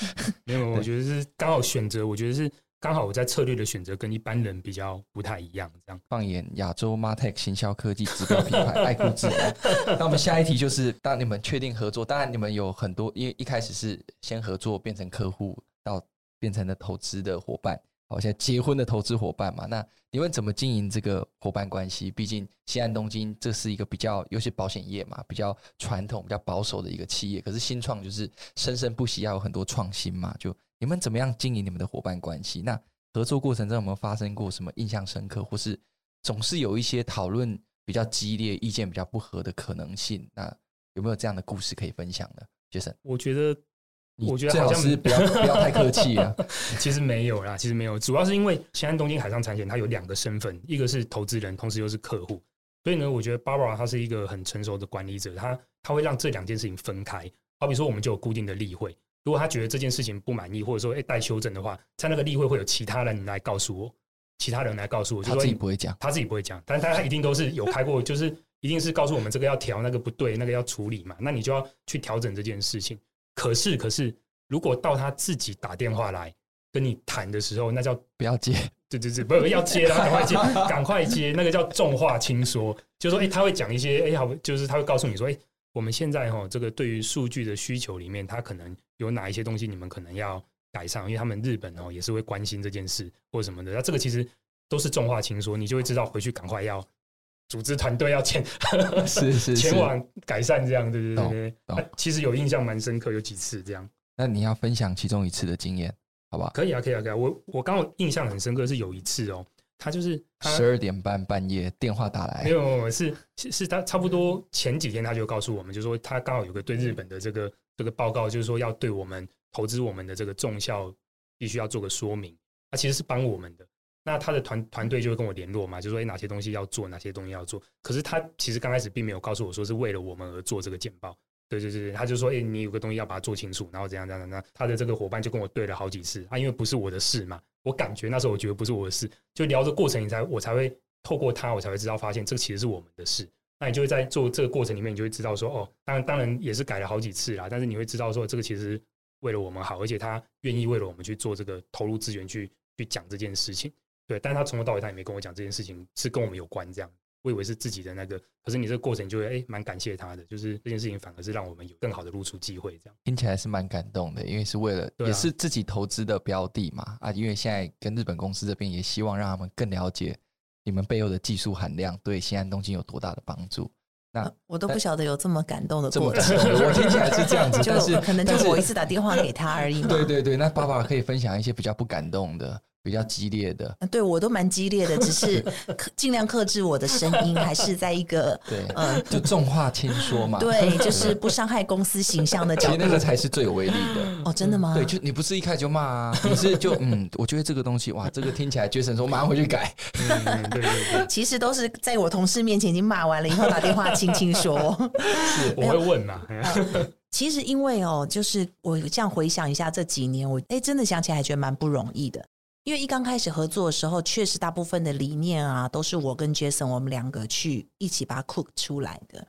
没有，我觉得是刚好选择，我觉得是刚好我在策略的选择跟一般人比较不太一样，这样。放眼亚洲 Martech 行销科技指标品牌爱酷智能，那我们下一题就是，当你们确定合作，当然你们有很多，因为一开始是先合作变成客户，到变成了投资的伙伴。好，现在结婚的投资伙伴嘛，那你们怎么经营这个伙伴关系？毕竟西岸东京这是一个比较，尤其保险业嘛，比较传统、比较保守的一个企业。可是新创就是生生不息，要有很多创新嘛。就你们怎么样经营你们的伙伴关系？那合作过程中有没有发生过什么印象深刻，或是总是有一些讨论比较激烈、意见比较不合的可能性？那有没有这样的故事可以分享呢杰森我觉得。我觉得好像是不要不要太客气啊。其实没有啦，其实没有，主要是因为现在东京海上产险它有两个身份，一个是投资人，同时又是客户。所以呢，我觉得 Barbara 她是一个很成熟的管理者，她她会让这两件事情分开。好比说，我们就有固定的例会，如果他觉得这件事情不满意，或者说哎待修正的话，在那个例会会有其他人来告诉我，其他人来告诉我，他自己不会讲，他自己不会讲，但是他一定都是有开过，就是一定是告诉我们这个要调，那个不对，那个要处理嘛，那你就要去调整这件事情。可是，可是。如果到他自己打电话来跟你谈的时候，那叫不要接，对对对，不要接了，赶快接，赶快接，那个叫重话轻说，就是说，哎，他会讲一些，哎，好，就是他会告诉你说，哎，我们现在哈，这个对于数据的需求里面，他可能有哪一些东西，你们可能要改善，因为他们日本哦也是会关心这件事或什么的，那这个其实都是重话轻说，你就会知道回去赶快要组织团队要前，是是前往改善这样，对对对对，其实有印象蛮深刻，有几次这样。那你要分享其中一次的经验，好不好？可以啊，可以啊，可以啊。我我刚好印象很深刻是有一次哦，他就是十二点半半夜电话打来，没有，没有，是是是他差不多前几天他就告诉我们，就是说他刚好有个对日本的这个这个报告，就是说要对我们投资我们的这个重效必须要做个说明，他其实是帮我们的。那他的团团队就会跟我联络嘛，就说哎，哪些东西要做，哪些东西要做。可是他其实刚开始并没有告诉我说是为了我们而做这个简报。对对对，他就说哎，你有个东西要把它做清楚，然后怎样怎样怎样。他的这个伙伴就跟我对了好几次，啊因为不是我的事嘛，我感觉那时候我觉得不是我的事，就聊的过程，你才我才会透过他，我才会知道发现这其实是我们的事。那你就会在做这个过程里面，你就会知道说哦，当然当然也是改了好几次啦，但是你会知道说这个其实为了我们好，而且他愿意为了我们去做这个投入资源去去讲这件事情。对，但是他从头到尾他也没跟我讲这件事情是跟我们有关，这样，我以为是自己的那个，可是你这个过程就会哎，蛮感谢他的，就是这件事情反而是让我们有更好的露出机会，这样听起来是蛮感动的，因为是为了也是自己投资的标的嘛啊，因为现在跟日本公司这边也希望让他们更了解你们背后的技术含量对新安东京有多大的帮助。那我都不晓得有这么感动的过程，我听起来是这样子，但是可能就是我一次打电话给他而已嘛。对对对，那爸爸可以分享一些比较不感动的。比较激烈的，对我都蛮激烈的，只是 尽量克制我的声音，还是在一个 对，嗯，就重话轻说嘛，对，就是不伤害公司形象的角度，其实那个才是最有威力的。哦，真的吗？对，就你不是一开始就骂啊，你是就嗯，我觉得这个东西哇，这个听起来，Jason 说马上回去改。嗯，对对对，其实都是在我同事面前已经骂完了以后，打电话轻轻说。是，我会问呐。其实因为哦，就是我这样回想一下这几年，我哎，真的想起来还觉得蛮不容易的。因为一刚开始合作的时候，确实大部分的理念啊，都是我跟 Jason 我们两个去一起把它 cook 出来的。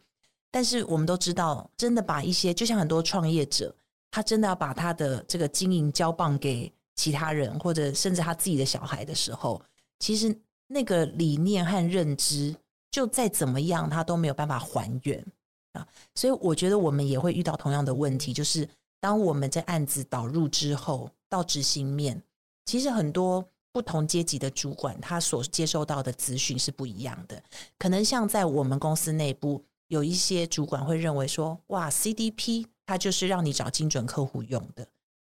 但是我们都知道，真的把一些，就像很多创业者，他真的要把他的这个经营交棒给其他人，或者甚至他自己的小孩的时候，其实那个理念和认知，就再怎么样，他都没有办法还原啊。所以我觉得我们也会遇到同样的问题，就是当我们这案子导入之后，到执行面。其实很多不同阶级的主管，他所接受到的资讯是不一样的。可能像在我们公司内部，有一些主管会认为说：“哇，CDP 它就是让你找精准客户用的。”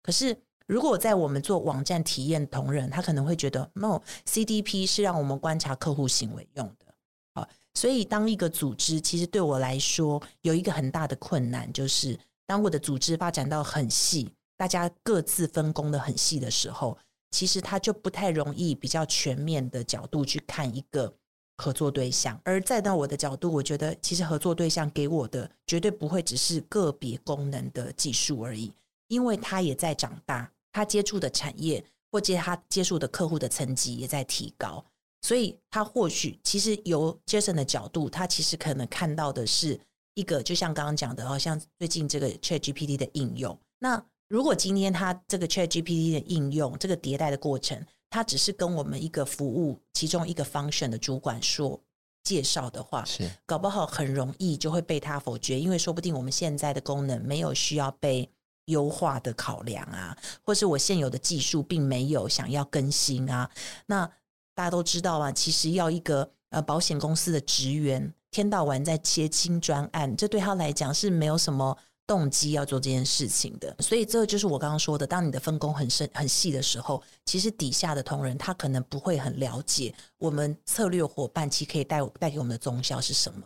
可是如果在我们做网站体验同仁，他可能会觉得：“No，CDP 是让我们观察客户行为用的。”好，所以当一个组织，其实对我来说有一个很大的困难，就是当我的组织发展到很细，大家各自分工的很细的时候。其实他就不太容易比较全面的角度去看一个合作对象，而再到我的角度，我觉得其实合作对象给我的绝对不会只是个别功能的技术而已，因为他也在长大，他接触的产业或接他接触的客户的层级也在提高，所以他或许其实由 Jason 的角度，他其实可能看到的是一个，就像刚刚讲的，好像最近这个 ChatGPT 的应用，那。如果今天它这个 ChatGPT 的应用，这个迭代的过程，它只是跟我们一个服务其中一个 function 的主管说介绍的话，是搞不好很容易就会被他否决，因为说不定我们现在的功能没有需要被优化的考量啊，或是我现有的技术并没有想要更新啊。那大家都知道啊，其实要一个呃保险公司的职员天到晚在切新专案，这对他来讲是没有什么。动机要做这件事情的，所以这就是我刚刚说的。当你的分工很深很细的时候，其实底下的同仁他可能不会很了解我们策略伙伴其实可以带带给我们的综效是什么。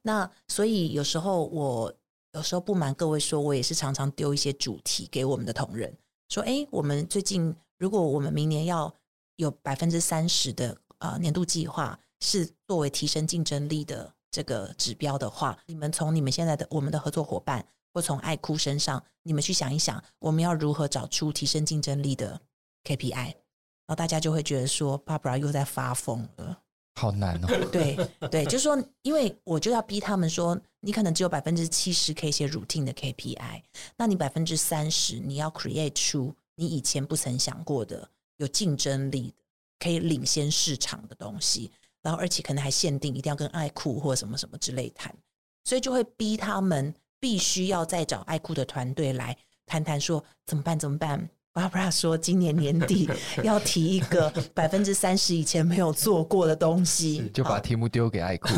那所以有时候我有时候不瞒各位说，我也是常常丢一些主题给我们的同仁，说：哎，我们最近如果我们明年要有百分之三十的呃年度计划是作为提升竞争力的。这个指标的话，你们从你们现在的我们的合作伙伴，或从爱哭身上，你们去想一想，我们要如何找出提升竞争力的 KPI，然后大家就会觉得说，Barbara 又在发疯了，好难哦。对对，就是说，因为我就要逼他们说，你可能只有百分之七十可以写 routine 的 KPI，那你百分之三十你要 create 出你以前不曾想过的有竞争力的、可以领先市场的东西。然后，而且可能还限定一定要跟爱酷或什么什么之类谈，所以就会逼他们必须要再找爱酷的团队来谈谈，说怎么办？怎么办？Barbara 说，今年年底 要提一个百分之三十以前没有做过的东西，就把题目丢给爱酷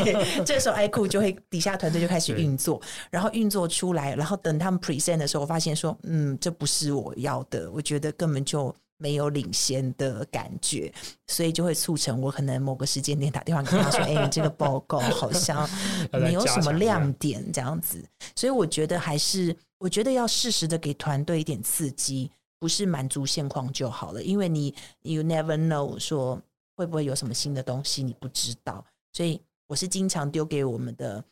这时候爱酷就会底下团队就开始运作，然后运作出来，然后等他们 present 的时候，我发现说，嗯，这不是我要的，我觉得根本就。没有领先的感觉，所以就会促成我可能某个时间点打电话跟他说：“哎，你这个报告好像 没有什么亮点，这样子。”所以我觉得还是我觉得要适时的给团队一点刺激，不是满足现况就好了，因为你 you never know 说会不会有什么新的东西，你不知道，所以我是经常丢给我们的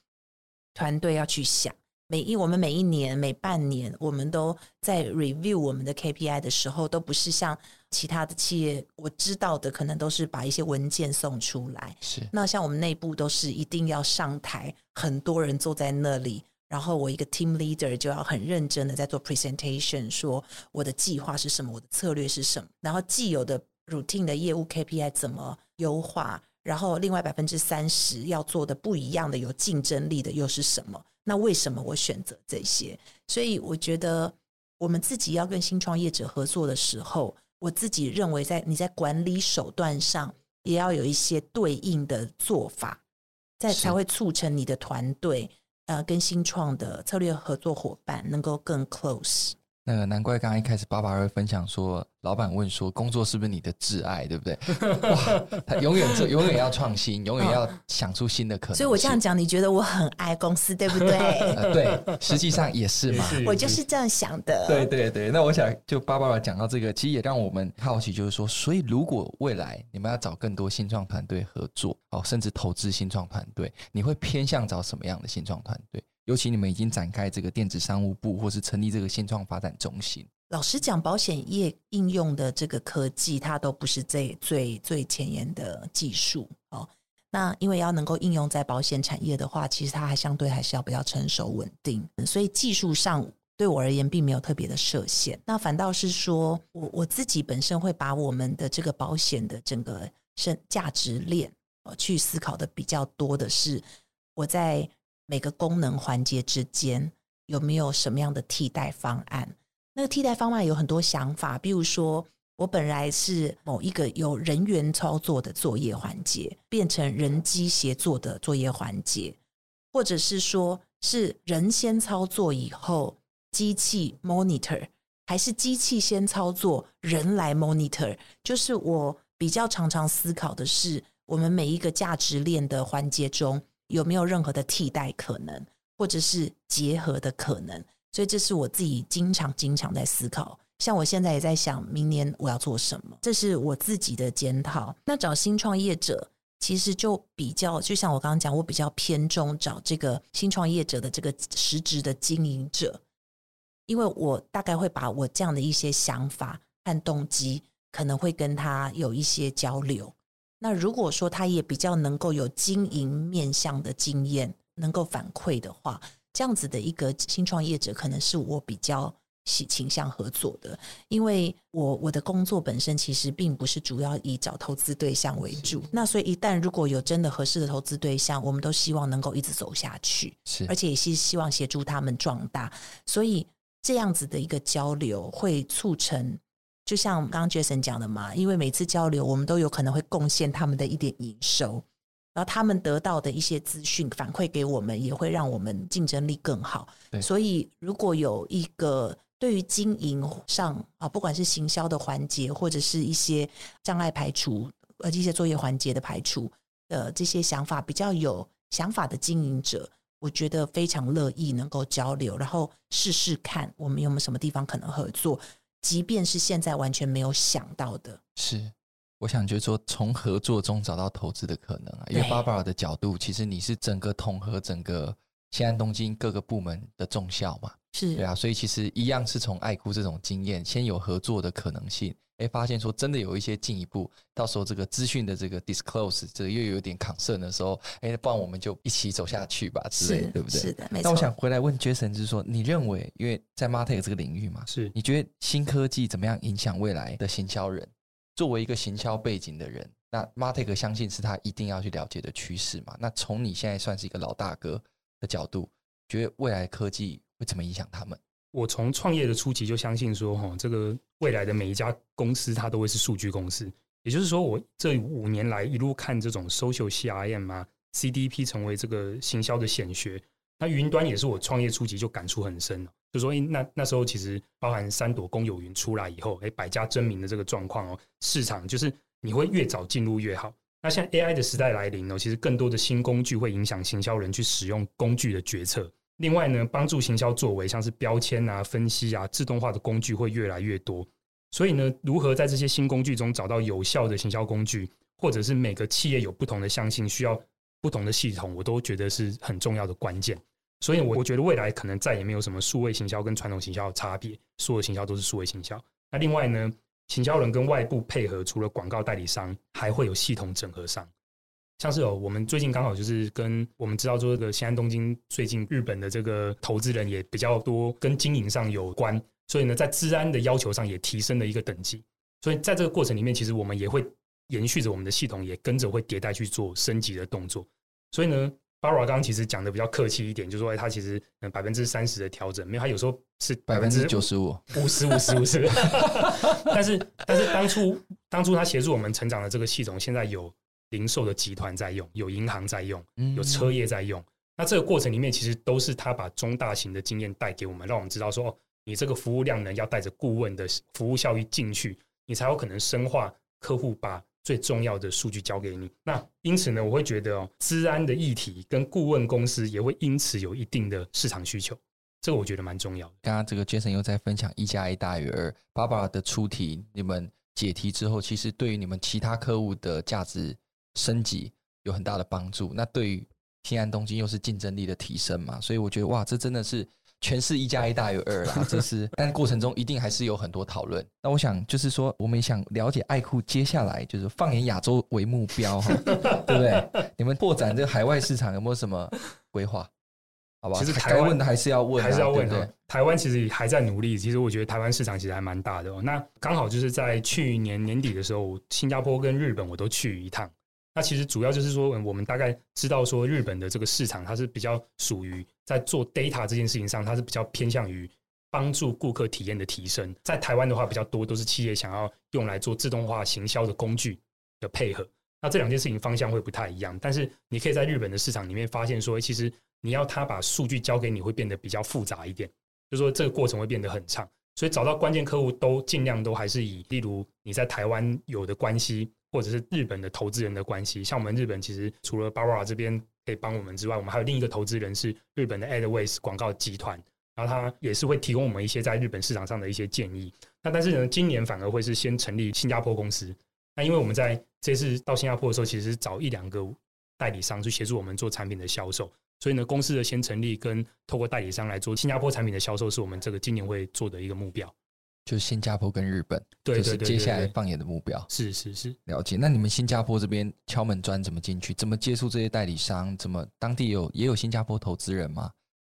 团队要去想。每一我们每一年每半年，我们都在 review 我们的 KPI 的时候，都不是像其他的企业，我知道的可能都是把一些文件送出来。是，那像我们内部都是一定要上台，很多人坐在那里，然后我一个 team leader 就要很认真的在做 presentation，说我的计划是什么，我的策略是什么，然后既有的 routine 的业务 KPI 怎么优化，然后另外百分之三十要做的不一样的、有竞争力的又是什么？那为什么我选择这些？所以我觉得我们自己要跟新创业者合作的时候，我自己认为在你在管理手段上也要有一些对应的做法，在才会促成你的团队呃跟新创的策略合作伙伴能够更 close。那个难怪刚刚一开始爸爸会分享说，老板问说工作是不是你的挚爱，对不对？哇，他永远做，永远要创新，永远要想出新的可能。所以我这样讲，你觉得我很爱公司，对不对？呃、对，实际上也是嘛。我就是这样想的。对对对，那我想就芭芭拉讲到这个，其实也让我们好奇，就是说，所以如果未来你们要找更多新创团队合作，哦，甚至投资新创团队，你会偏向找什么样的新创团队？尤其你们已经展开这个电子商务部，或是成立这个新创发展中心。老实讲，保险业应用的这个科技，它都不是最最最前沿的技术哦。那因为要能够应用在保险产业的话，其实它还相对还是要比较成熟稳定，所以技术上对我而言并没有特别的设限。那反倒是说我我自己本身会把我们的这个保险的整个生价值链去思考的比较多的是我在。每个功能环节之间有没有什么样的替代方案？那个替代方案有很多想法，比如说我本来是某一个由人员操作的作业环节，变成人机协作的作业环节，或者是说是人先操作以后机器 monitor，还是机器先操作人来 monitor？就是我比较常常思考的是，我们每一个价值链的环节中。有没有任何的替代可能，或者是结合的可能？所以这是我自己经常经常在思考。像我现在也在想，明年我要做什么？这是我自己的检讨。那找新创业者，其实就比较，就像我刚刚讲，我比较偏重找这个新创业者的这个实质的经营者，因为我大概会把我这样的一些想法和动机，可能会跟他有一些交流。那如果说他也比较能够有经营面向的经验，能够反馈的话，这样子的一个新创业者，可能是我比较喜倾向合作的。因为我我的工作本身其实并不是主要以找投资对象为主，那所以一旦如果有真的合适的投资对象，我们都希望能够一直走下去，是，而且也是希望协助他们壮大。所以这样子的一个交流会促成。就像刚刚 Jason 讲的嘛，因为每次交流，我们都有可能会贡献他们的一点营收，然后他们得到的一些资讯反馈给我们，也会让我们竞争力更好。所以如果有一个对于经营上啊，不管是行销的环节，或者是一些障碍排除，呃，一些作业环节的排除的这些想法比较有想法的经营者，我觉得非常乐意能够交流，然后试试看我们有没有什么地方可能合作。即便是现在完全没有想到的，是我想就是说，从合作中找到投资的可能啊。因为芭芭拉的角度，其实你是整个统合整个新安东京各个部门的重效嘛，是对啊。所以其实一样是从爱哭这种经验，先有合作的可能性。哎，发现说真的有一些进一步，到时候这个资讯的这个 disclose 这个又有点 concern 的时候，哎，不然我们就一起走下去吧之类的，对不对？是的，没错。那我想回来问 Jason，就是说，你认为，因为在 Martech 这个领域嘛，是你觉得新科技怎么样影响未来的行销人？作为一个行销背景的人，那 Martech 相信是他一定要去了解的趋势嘛？那从你现在算是一个老大哥的角度，觉得未来科技会怎么影响他们？我从创业的初期就相信说，哈，这个未来的每一家公司它都会是数据公司。也就是说，我这五年来一路看这种 social CRM 啊，CDP 成为这个行销的显学。那云端也是我创业初期就感触很深。就说，那那时候其实包含三朵公有云出来以后，哎，百家争鸣的这个状况哦，市场就是你会越早进入越好。那现在 AI 的时代来临哦，其实更多的新工具会影响行销人去使用工具的决策。另外呢，帮助行销作为，像是标签啊、分析啊、自动化的工具会越来越多。所以呢，如何在这些新工具中找到有效的行销工具，或者是每个企业有不同的向性，需要不同的系统，我都觉得是很重要的关键。所以，我我觉得未来可能再也没有什么数位行销跟传统行销的差别，所有行销都是数位行销。那另外呢，行销人跟外部配合，除了广告代理商，还会有系统整合商。像是有，我们最近刚好就是跟我们知道说，这个新安东京最近日本的这个投资人也比较多，跟经营上有关。所以呢，在治安的要求上也提升了一个等级。所以在这个过程里面，其实我们也会延续着我们的系统，也跟着会迭代去做升级的动作。所以呢，Barbara 刚刚其实讲的比较客气一点，就是说他其实百分之三十的调整，没有，他有时候是百分之九十五、五十五十五十。但是，但是当初当初他协助我们成长的这个系统，现在有零售的集团在用，有银行在用，有车业在用。那这个过程里面，其实都是他把中大型的经验带给我们，让我们知道说。你这个服务量呢，要带着顾问的服务效益进去，你才有可能深化客户把最重要的数据交给你。那因此呢，我会觉得哦，资安的议题跟顾问公司也会因此有一定的市场需求，这个我觉得蛮重要的。刚刚这个 Jason 又在分享一加一大于二，Barbara 的出题，你们解题之后，其实对于你们其他客户的价值升级有很大的帮助。那对于新安东京又是竞争力的提升嘛，所以我觉得哇，这真的是。全是一加一大于二啦，这是，但过程中一定还是有很多讨论。那我想就是说，我们也想了解爱酷接下来就是放眼亚洲为目标哈，对不对？你们拓展这个海外市场有没有什么规划？好吧，其实该问的还是要问，还是要问的。台湾其实还在努力，其实我觉得台湾市场其实还蛮大的哦。那刚好就是在去年年底的时候，新加坡跟日本我都去一趟。那其实主要就是说，我们大概知道说，日本的这个市场它是比较属于在做 data 这件事情上，它是比较偏向于帮助顾客体验的提升。在台湾的话，比较多都是企业想要用来做自动化行销的工具的配合。那这两件事情方向会不太一样。但是你可以在日本的市场里面发现说，其实你要他把数据交给你会变得比较复杂一点，就是说这个过程会变得很长。所以找到关键客户都尽量都还是以，例如你在台湾有的关系。或者是日本的投资人的关系，像我们日本其实除了 Barra 这边可以帮我们之外，我们还有另一个投资人是日本的 Adways 广告集团，然后他也是会提供我们一些在日本市场上的一些建议。那但是呢，今年反而会是先成立新加坡公司。那因为我们在这次到新加坡的时候，其实找一两个代理商去协助我们做产品的销售，所以呢，公司的先成立跟透过代理商来做新加坡产品的销售，是我们这个今年会做的一个目标。就是新加坡跟日本，对，就是接下来放眼的目标。是是是，了解。那你们新加坡这边敲门砖怎么进去？怎么接触这些代理商？怎么当地有也有新加坡投资人吗？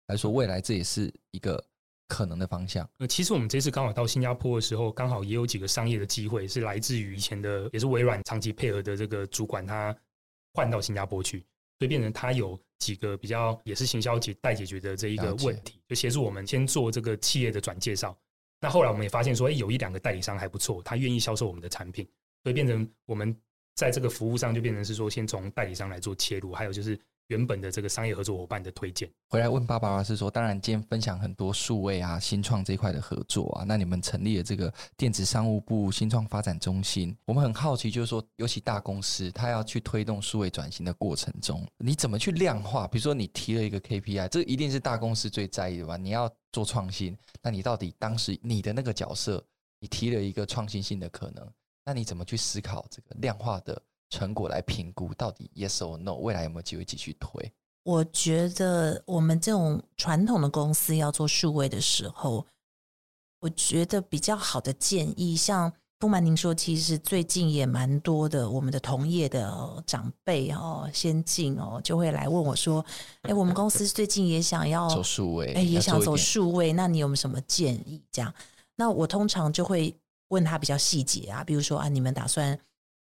还是说未来这也是一个可能的方向？呃，其实我们这次刚好到新加坡的时候，刚好也有几个商业的机会，是来自于以前的也是微软长期配合的这个主管，他换到新加坡去，所以变成他有几个比较也是行销解待解决的这一个问题，就协助我们先做这个企业的转介绍。那后来我们也发现说，哎，有一两个代理商还不错，他愿意销售我们的产品，所以变成我们在这个服务上就变成是说，先从代理商来做切入，还有就是。原本的这个商业合作伙伴的推荐，回来问爸爸是说，当然今天分享很多数位啊、新创这一块的合作啊，那你们成立了这个电子商务部新创发展中心，我们很好奇，就是说，尤其大公司，它要去推动数位转型的过程中，你怎么去量化？比如说你提了一个 KPI，这一定是大公司最在意的吧？你要做创新，那你到底当时你的那个角色，你提了一个创新性的可能，那你怎么去思考这个量化的？成果来评估到底 yes or no，未来有没有机会继续推？我觉得我们这种传统的公司要做数位的时候，我觉得比较好的建议，像不瞒您说，其实最近也蛮多的，我们的同业的长辈哦、先进哦，就会来问我说：“哎，我们公司最近也想要走数位，哎，也想走数位，那你有没有什么建议？”这样，那我通常就会问他比较细节啊，比如说啊，你们打算。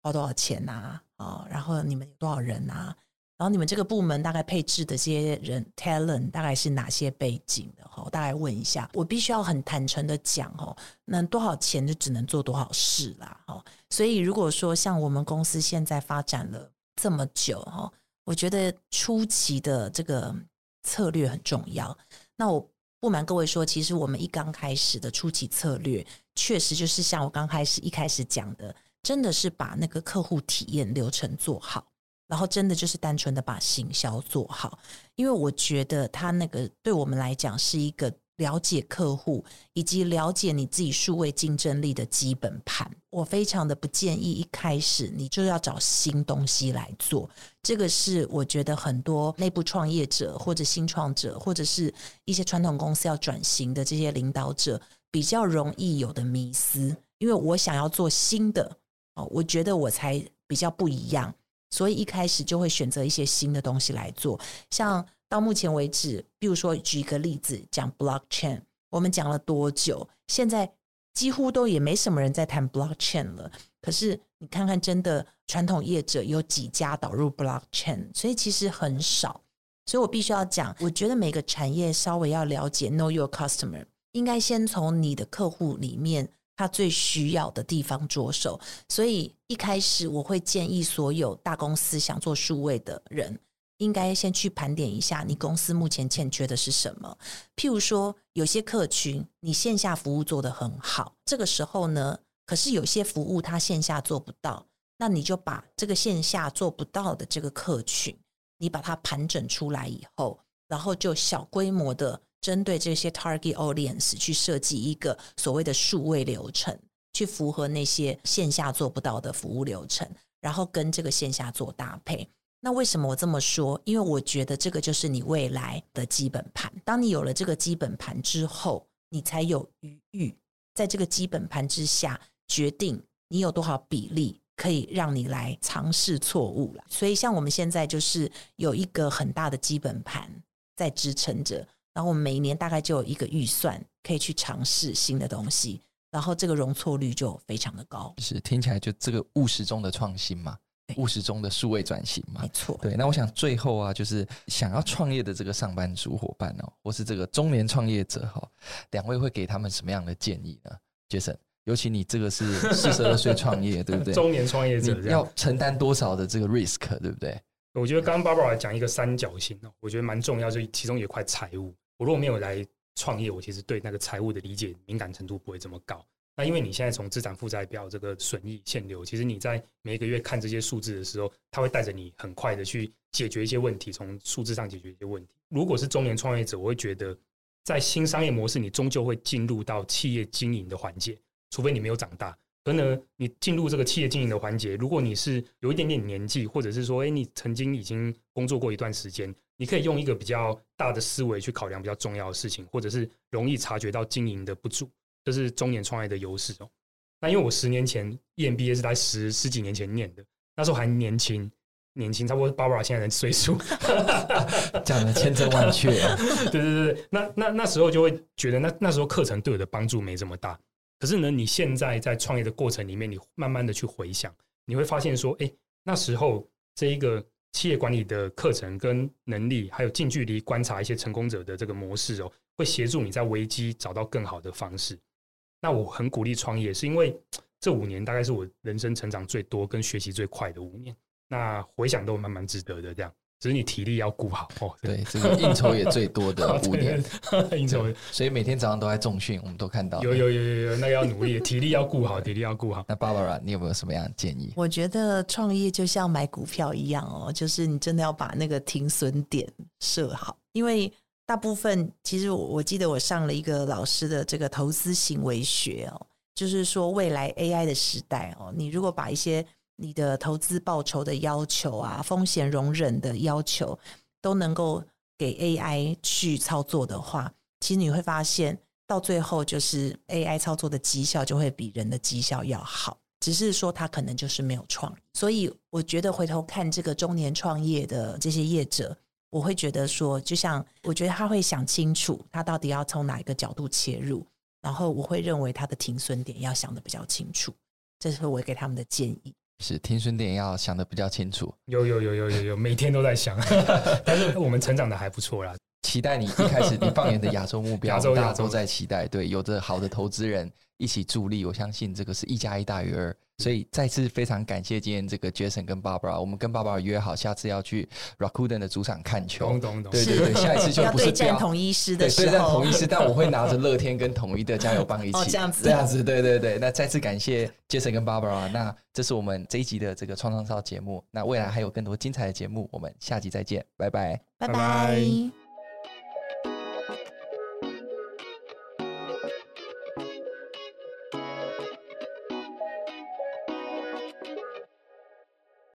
花多少钱呐？啊、哦，然后你们有多少人啊？然后你们这个部门大概配置的这些人 talent 大概是哪些背景的？哈，我大概问一下。我必须要很坦诚的讲哦，那多少钱就只能做多少事啦。哦，所以如果说像我们公司现在发展了这么久哈，我觉得初期的这个策略很重要。那我不瞒各位说，其实我们一刚开始的初期策略，确实就是像我刚开始一开始讲的。真的是把那个客户体验流程做好，然后真的就是单纯的把行销做好，因为我觉得他那个对我们来讲是一个了解客户以及了解你自己数位竞争力的基本盘。我非常的不建议一开始你就要找新东西来做，这个是我觉得很多内部创业者或者新创者或者是一些传统公司要转型的这些领导者比较容易有的迷思。因为我想要做新的哦，我觉得我才比较不一样。所以一开始就会选择一些新的东西来做，像到目前为止，比如说举一个例子，讲 blockchain，我们讲了多久？现在几乎都也没什么人在谈 blockchain 了。可是你看看，真的传统业者有几家导入 blockchain？所以其实很少。所以我必须要讲，我觉得每个产业稍微要了解 know your customer，应该先从你的客户里面。他最需要的地方着手，所以一开始我会建议所有大公司想做数位的人，应该先去盘点一下你公司目前欠缺的是什么。譬如说，有些客群你线下服务做得很好，这个时候呢，可是有些服务他线下做不到，那你就把这个线下做不到的这个客群，你把它盘整出来以后，然后就小规模的。针对这些 target audience 去设计一个所谓的数位流程，去符合那些线下做不到的服务流程，然后跟这个线下做搭配。那为什么我这么说？因为我觉得这个就是你未来的基本盘。当你有了这个基本盘之后，你才有余裕在这个基本盘之下决定你有多少比例可以让你来尝试错误了。所以，像我们现在就是有一个很大的基本盘在支撑着。然后我们每一年大概就有一个预算可以去尝试新的东西，然后这个容错率就非常的高。是听起来就这个务实中的创新嘛，务实中的数位转型嘛，没错。对，那我想最后啊，就是想要创业的这个上班族伙伴哦，或是这个中年创业者哈，两位会给他们什么样的建议呢？Jason，尤其你这个是四十二岁创业，对不对？中年创业者要承担多少的这个 risk，对不对？我觉得刚刚 Barbara 讲一个三角形哦，我觉得蛮重要，就其中有一块财务。我如果没有来创业，我其实对那个财务的理解敏感程度不会这么高。那因为你现在从资产负债表这个损益现流，其实你在每个月看这些数字的时候，它会带着你很快的去解决一些问题，从数字上解决一些问题。如果是中年创业者，我会觉得在新商业模式，你终究会进入到企业经营的环节，除非你没有长大。可能你进入这个企业经营的环节，如果你是有一点点年纪，或者是说，哎，你曾经已经工作过一段时间。你可以用一个比较大的思维去考量比较重要的事情，或者是容易察觉到经营的不足，这是中年创业的优势哦。那因为我十年前 EMBA 是在十十几年前念的，那时候还年轻，年轻，差不多 Barbara 现在的岁数，讲的千真万确。对对对，那那那时候就会觉得那那时候课程对我的帮助没这么大。可是呢，你现在在创业的过程里面，你慢慢的去回想，你会发现说，哎，那时候这一个。企业管理的课程跟能力，还有近距离观察一些成功者的这个模式哦，会协助你在危机找到更好的方式。那我很鼓励创业，是因为这五年大概是我人生成长最多跟学习最快的五年。那回想都蛮蛮值得的，这样。只是你体力要顾好哦。对，这个应酬也最多的 五年，应酬，所以每天早上都在重训，我们都看到。有有有有有，那个要努力，体力要顾好，体力要顾好。那 Barbara，你有没有什么样的建议？我觉得创业就像买股票一样哦，就是你真的要把那个停损点设好，因为大部分其实我我记得我上了一个老师的这个投资行为学哦，就是说未来 AI 的时代哦，你如果把一些你的投资报酬的要求啊，风险容忍的要求，都能够给 AI 去操作的话，其实你会发现，到最后就是 AI 操作的绩效就会比人的绩效要好。只是说他可能就是没有创意。所以我觉得回头看这个中年创业的这些业者，我会觉得说，就像我觉得他会想清楚，他到底要从哪一个角度切入，然后我会认为他的停损点要想得比较清楚，这是我给他们的建议。是听顺点要想的比较清楚，有有有有有有，每天都在想，但是我们成长的还不错啦。期待你一开始你放眼的亚洲目标，大家都在期待，对，有着好的投资人一起助力，我相信这个是一加一大于二所以再次非常感谢今天这个 Jason 跟 Barbara，我们跟 Barbara 约好下次要去 Rakuten 的主场看球。懂懂懂。对对对，下一次就不是对战统一师的时候，对战统一师，但我会拿着乐天跟统一的加油棒一起。哦，这样子，这样子，对对对。那再次感谢 Jason 跟 Barbara，那这是我们这一集的这个创创烧节目。那未来还有更多精彩的节目，我们下集再见，拜拜，拜拜。